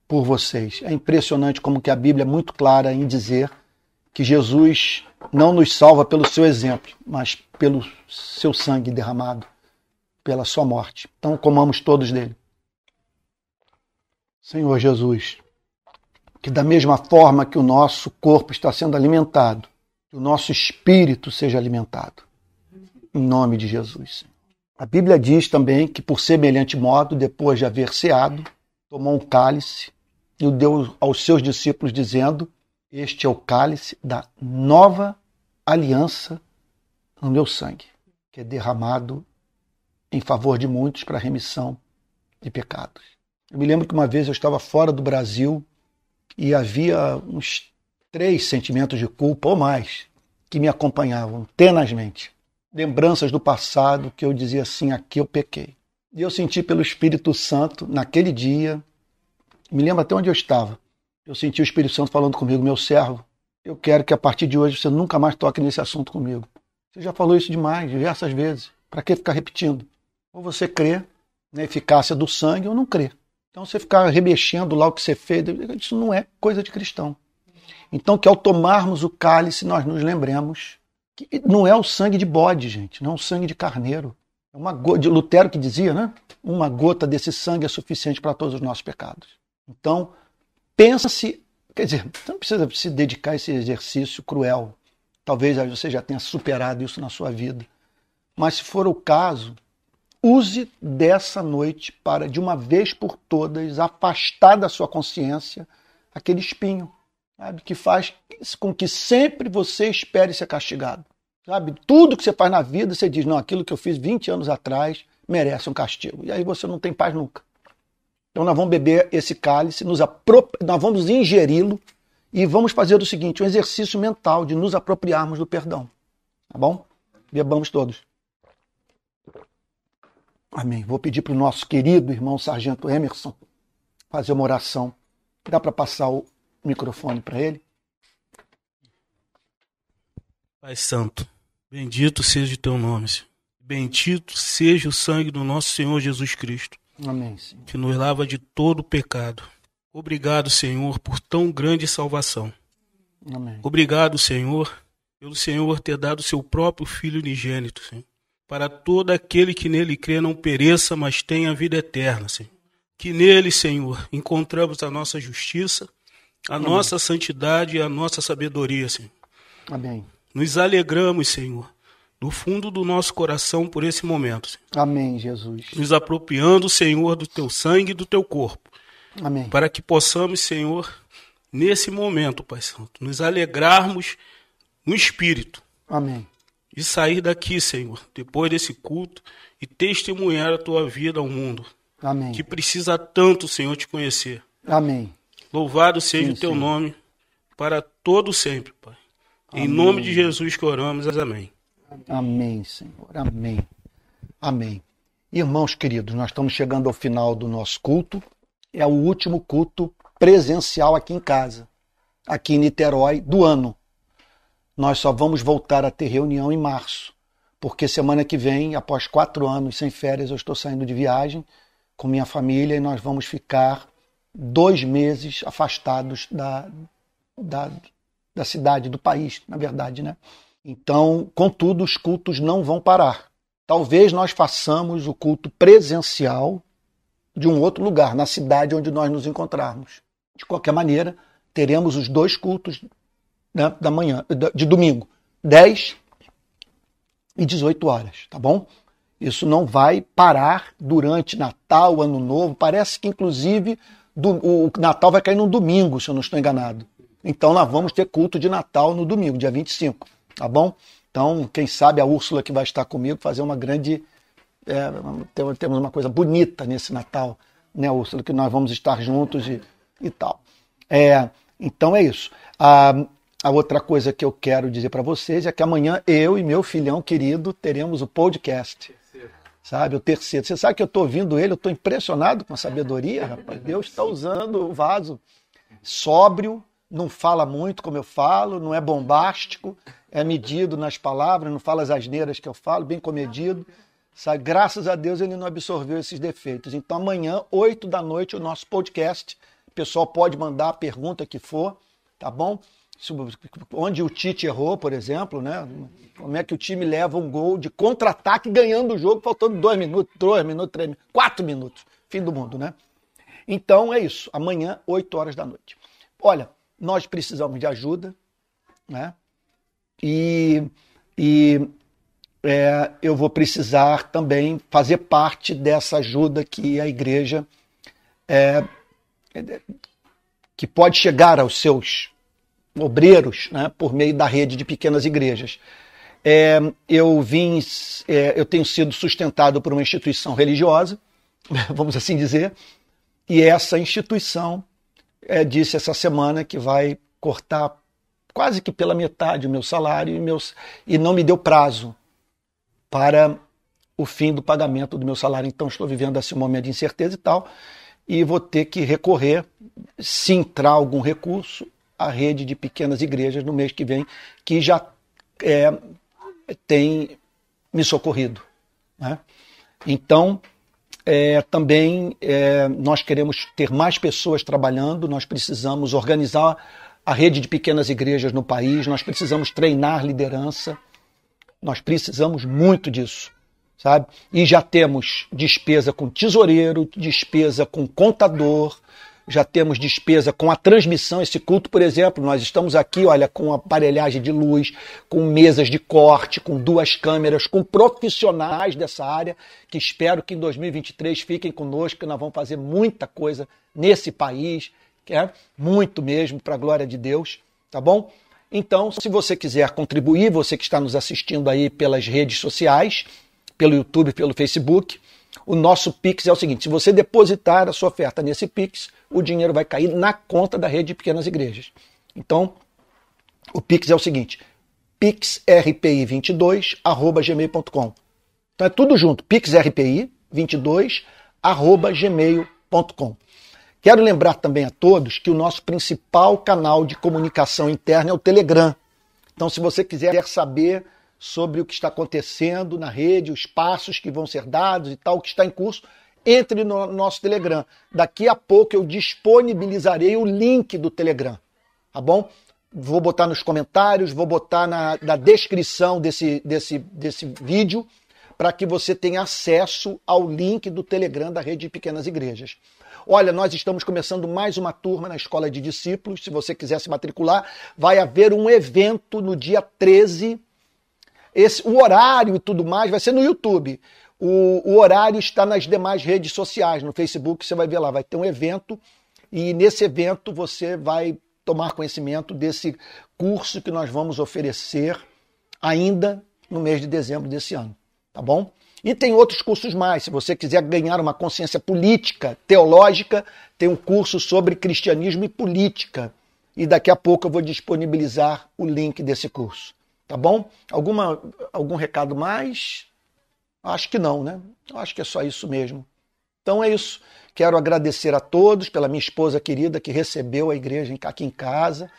por vocês. É impressionante como que a Bíblia é muito clara em dizer que Jesus não nos salva pelo seu exemplo, mas pelo seu sangue derramado, pela sua morte. Então comamos todos dele. Senhor Jesus, que da mesma forma que o nosso corpo está sendo alimentado, que o nosso espírito seja alimentado. Em nome de Jesus. A Bíblia diz também que, por semelhante modo, depois de haver ceado, tomou um cálice e o deu aos seus discípulos, dizendo: Este é o cálice da nova aliança no meu sangue, que é derramado em favor de muitos para a remissão de pecados. Eu me lembro que uma vez eu estava fora do Brasil e havia uns três sentimentos de culpa ou mais que me acompanhavam tenazmente. Lembranças do passado que eu dizia assim: aqui eu pequei. E eu senti pelo Espírito Santo, naquele dia, me lembro até onde eu estava. Eu senti o Espírito Santo falando comigo, meu servo, eu quero que a partir de hoje você nunca mais toque nesse assunto comigo. Você já falou isso demais, diversas vezes. Para que ficar repetindo? Ou você crê na eficácia do sangue ou não crê. Então você ficar remexendo lá o que você fez, isso não é coisa de cristão. Então que ao tomarmos o cálice nós nos lembremos que não é o sangue de bode, gente, não é o sangue de carneiro. É uma gota, Lutero que dizia, né? Uma gota desse sangue é suficiente para todos os nossos pecados. Então, pensa-se, quer dizer, não precisa se dedicar a esse exercício cruel Talvez você já tenha superado isso na sua vida. Mas se for o caso, use dessa noite para, de uma vez por todas, afastar da sua consciência aquele espinho, sabe? Que faz com que sempre você espere ser castigado. Sabe? Tudo que você faz na vida, você diz, não, aquilo que eu fiz 20 anos atrás merece um castigo. E aí você não tem paz nunca. Então nós vamos beber esse cálice, nos nós vamos ingeri-lo e vamos fazer o seguinte, um exercício mental de nos apropriarmos do perdão. Tá bom? Bebamos todos. Amém. Vou pedir para o nosso querido irmão Sargento Emerson fazer uma oração. Dá para passar o microfone para ele? Pai Santo, bendito seja o teu nome, Senhor. Bendito seja o sangue do nosso Senhor Jesus Cristo. Amém, Senhor. Que nos lava de todo pecado Obrigado, Senhor, por tão grande salvação. Amém. Obrigado, Senhor, pelo Senhor ter dado seu próprio Filho unigênito, Senhor, para todo aquele que nele crê não pereça, mas tenha vida eterna, Senhor. que nele, Senhor, encontramos a nossa justiça, a Amém. nossa santidade e a nossa sabedoria, Senhor. Amém. Nos alegramos, Senhor, do fundo do nosso coração por esse momento. Senhor. Amém, Jesus. Nos apropriando, Senhor, do teu sangue e do teu corpo. Amém. Para que possamos, Senhor, nesse momento, Pai Santo, nos alegrarmos no espírito. Amém. E sair daqui, Senhor, depois desse culto e testemunhar a tua vida ao mundo. Amém. Que precisa tanto, Senhor, te conhecer. Amém. Louvado seja sim, o teu sim. nome para todo sempre, Pai. Amém. Em nome de Jesus que oramos. Amém. Amém, Senhor. Amém. Amém. Irmãos queridos, nós estamos chegando ao final do nosso culto. É o último culto presencial aqui em casa, aqui em Niterói, do ano. Nós só vamos voltar a ter reunião em março, porque semana que vem, após quatro anos sem férias, eu estou saindo de viagem com minha família e nós vamos ficar dois meses afastados da, da, da cidade, do país, na verdade, né? Então, contudo, os cultos não vão parar. Talvez nós façamos o culto presencial de um outro lugar, na cidade onde nós nos encontrarmos. De qualquer maneira, teremos os dois cultos né, da manhã, de domingo, 10 e 18 horas, tá bom? Isso não vai parar durante Natal, Ano Novo. Parece que, inclusive, do, o Natal vai cair no domingo, se eu não estou enganado. Então, nós vamos ter culto de Natal no domingo, dia 25 tá bom? Então, quem sabe a Úrsula que vai estar comigo fazer uma grande. É, temos uma coisa bonita nesse Natal, né, Úrsula? Que nós vamos estar juntos e, e tal. É, então é isso. A, a outra coisa que eu quero dizer para vocês é que amanhã eu e meu filhão querido teremos o podcast. Sabe, o terceiro. Você sabe que eu estou ouvindo ele, eu estou impressionado com a sabedoria, rapaz. Deus está usando o vaso sóbrio, não fala muito como eu falo, não é bombástico, é medido nas palavras, não fala as asneiras que eu falo, bem comedido. Sabe? Graças a Deus ele não absorveu esses defeitos. Então amanhã, 8 da noite, o nosso podcast. O pessoal pode mandar a pergunta que for, tá bom? Onde o Tite errou, por exemplo, né? Como é que o time leva um gol de contra-ataque ganhando o jogo, faltando dois minutos, dois minutos, três minutos, quatro minutos. Fim do mundo, né? Então é isso. Amanhã, 8 horas da noite. Olha, nós precisamos de ajuda, né? e, e é, eu vou precisar também fazer parte dessa ajuda que a igreja é, que pode chegar aos seus obreiros né, por meio da rede de pequenas igrejas. É, eu vim, é, eu tenho sido sustentado por uma instituição religiosa, vamos assim dizer, e essa instituição é, disse essa semana que vai cortar quase que pela metade o meu salário e, meus, e não me deu prazo para o fim do pagamento do meu salário. Então estou vivendo assim um momento de incerteza e tal, e vou ter que recorrer, se entrar algum recurso, à rede de pequenas igrejas no mês que vem, que já é, tem me socorrido. Né? Então, é, também é, nós queremos ter mais pessoas trabalhando, nós precisamos organizar a rede de pequenas igrejas no país, nós precisamos treinar liderança, nós precisamos muito disso, sabe? E já temos despesa com tesoureiro, despesa com contador, já temos despesa com a transmissão. Esse culto, por exemplo, nós estamos aqui, olha, com aparelhagem de luz, com mesas de corte, com duas câmeras, com profissionais dessa área, que espero que em 2023 fiquem conosco, que nós vamos fazer muita coisa nesse país que é muito mesmo, para a glória de Deus, tá bom? Então, se você quiser contribuir, você que está nos assistindo aí pelas redes sociais, pelo YouTube, pelo Facebook, o nosso Pix é o seguinte: se você depositar a sua oferta nesse Pix, o dinheiro vai cair na conta da rede de pequenas igrejas. Então, o Pix é o seguinte: pixrpi22@gmail.com. Então é tudo junto, pixrpi22@gmail.com. Quero lembrar também a todos que o nosso principal canal de comunicação interna é o Telegram. Então, se você quiser saber sobre o que está acontecendo na rede, os passos que vão ser dados e tal, o que está em curso, entre no nosso Telegram. Daqui a pouco eu disponibilizarei o link do Telegram, tá bom? Vou botar nos comentários, vou botar na, na descrição desse, desse, desse vídeo para que você tenha acesso ao link do Telegram da Rede de Pequenas Igrejas. Olha, nós estamos começando mais uma turma na Escola de Discípulos. Se você quiser se matricular, vai haver um evento no dia 13. Esse, o horário e tudo mais vai ser no YouTube. O, o horário está nas demais redes sociais. No Facebook você vai ver lá, vai ter um evento. E nesse evento você vai tomar conhecimento desse curso que nós vamos oferecer ainda no mês de dezembro desse ano. Tá bom? E tem outros cursos mais. Se você quiser ganhar uma consciência política, teológica, tem um curso sobre cristianismo e política. E daqui a pouco eu vou disponibilizar o link desse curso. Tá bom? Alguma, algum recado mais? Acho que não, né? Acho que é só isso mesmo. Então é isso. Quero agradecer a todos pela minha esposa querida que recebeu a igreja aqui em casa,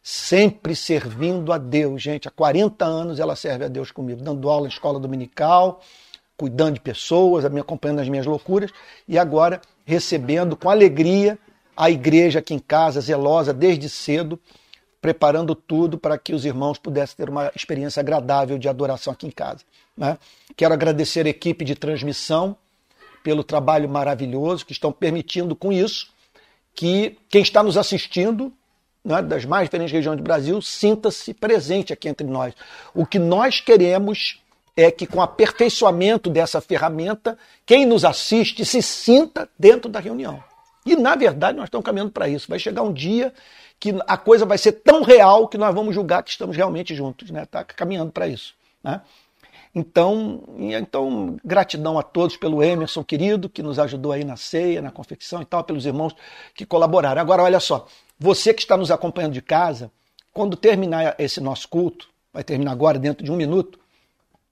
sempre servindo a Deus, gente. Há 40 anos ela serve a Deus comigo, dando aula em escola dominical, cuidando de pessoas, me acompanhando nas minhas loucuras e agora recebendo com alegria a igreja aqui em casa, zelosa desde cedo, preparando tudo para que os irmãos pudessem ter uma experiência agradável de adoração aqui em casa. Né? Quero agradecer a equipe de transmissão pelo trabalho maravilhoso que estão permitindo com isso que quem está nos assistindo né, das mais diferentes regiões do Brasil sinta-se presente aqui entre nós. O que nós queremos é que, com o aperfeiçoamento dessa ferramenta, quem nos assiste se sinta dentro da reunião. E, na verdade, nós estamos caminhando para isso. Vai chegar um dia que a coisa vai ser tão real que nós vamos julgar que estamos realmente juntos. Né? Tá caminhando para isso. Né? Então, então, gratidão a todos pelo Emerson querido, que nos ajudou aí na ceia, na confecção e tal, pelos irmãos que colaboraram. Agora, olha só, você que está nos acompanhando de casa, quando terminar esse nosso culto, vai terminar agora, dentro de um minuto,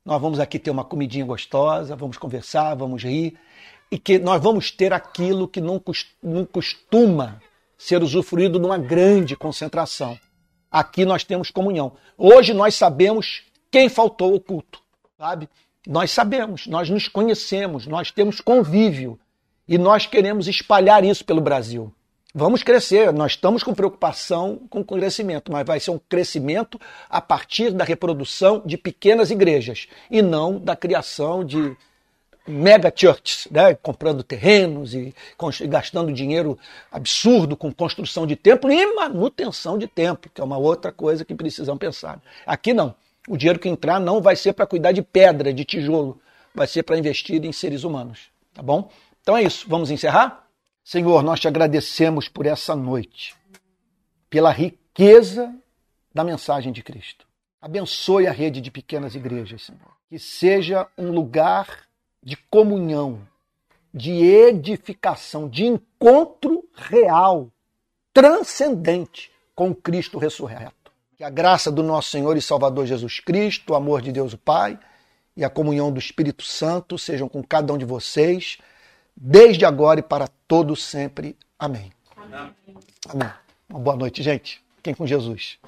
nós vamos aqui ter uma comidinha gostosa, vamos conversar, vamos rir, e que nós vamos ter aquilo que não, costuma ser usufruído numa grande concentração. Aqui nós temos comunhão. Hoje nós sabemos quem faltou o culto, sabe? Nós sabemos, nós nos conhecemos, nós temos convívio e nós queremos espalhar isso pelo Brasil. Vamos crescer, nós estamos com preocupação com o crescimento, mas vai ser um crescimento a partir da reprodução de pequenas igrejas e não da criação de mega churches, né? comprando terrenos e gastando dinheiro absurdo com construção de templo e manutenção de templo, que é uma outra coisa que precisam pensar. Aqui não. O dinheiro que entrar não vai ser para cuidar de pedra, de tijolo, vai ser para investir em seres humanos, tá bom? Então é isso. Vamos encerrar? Senhor, nós te agradecemos por essa noite, pela riqueza da mensagem de Cristo. Abençoe a rede de pequenas igrejas, Senhor. Que seja um lugar de comunhão, de edificação, de encontro real, transcendente com Cristo ressurreto. Que a graça do nosso Senhor e Salvador Jesus Cristo, o amor de Deus o Pai e a comunhão do Espírito Santo sejam com cada um de vocês desde agora e para todo sempre. Amém. Amém. Amém. Uma boa noite, gente. Fiquem com Jesus.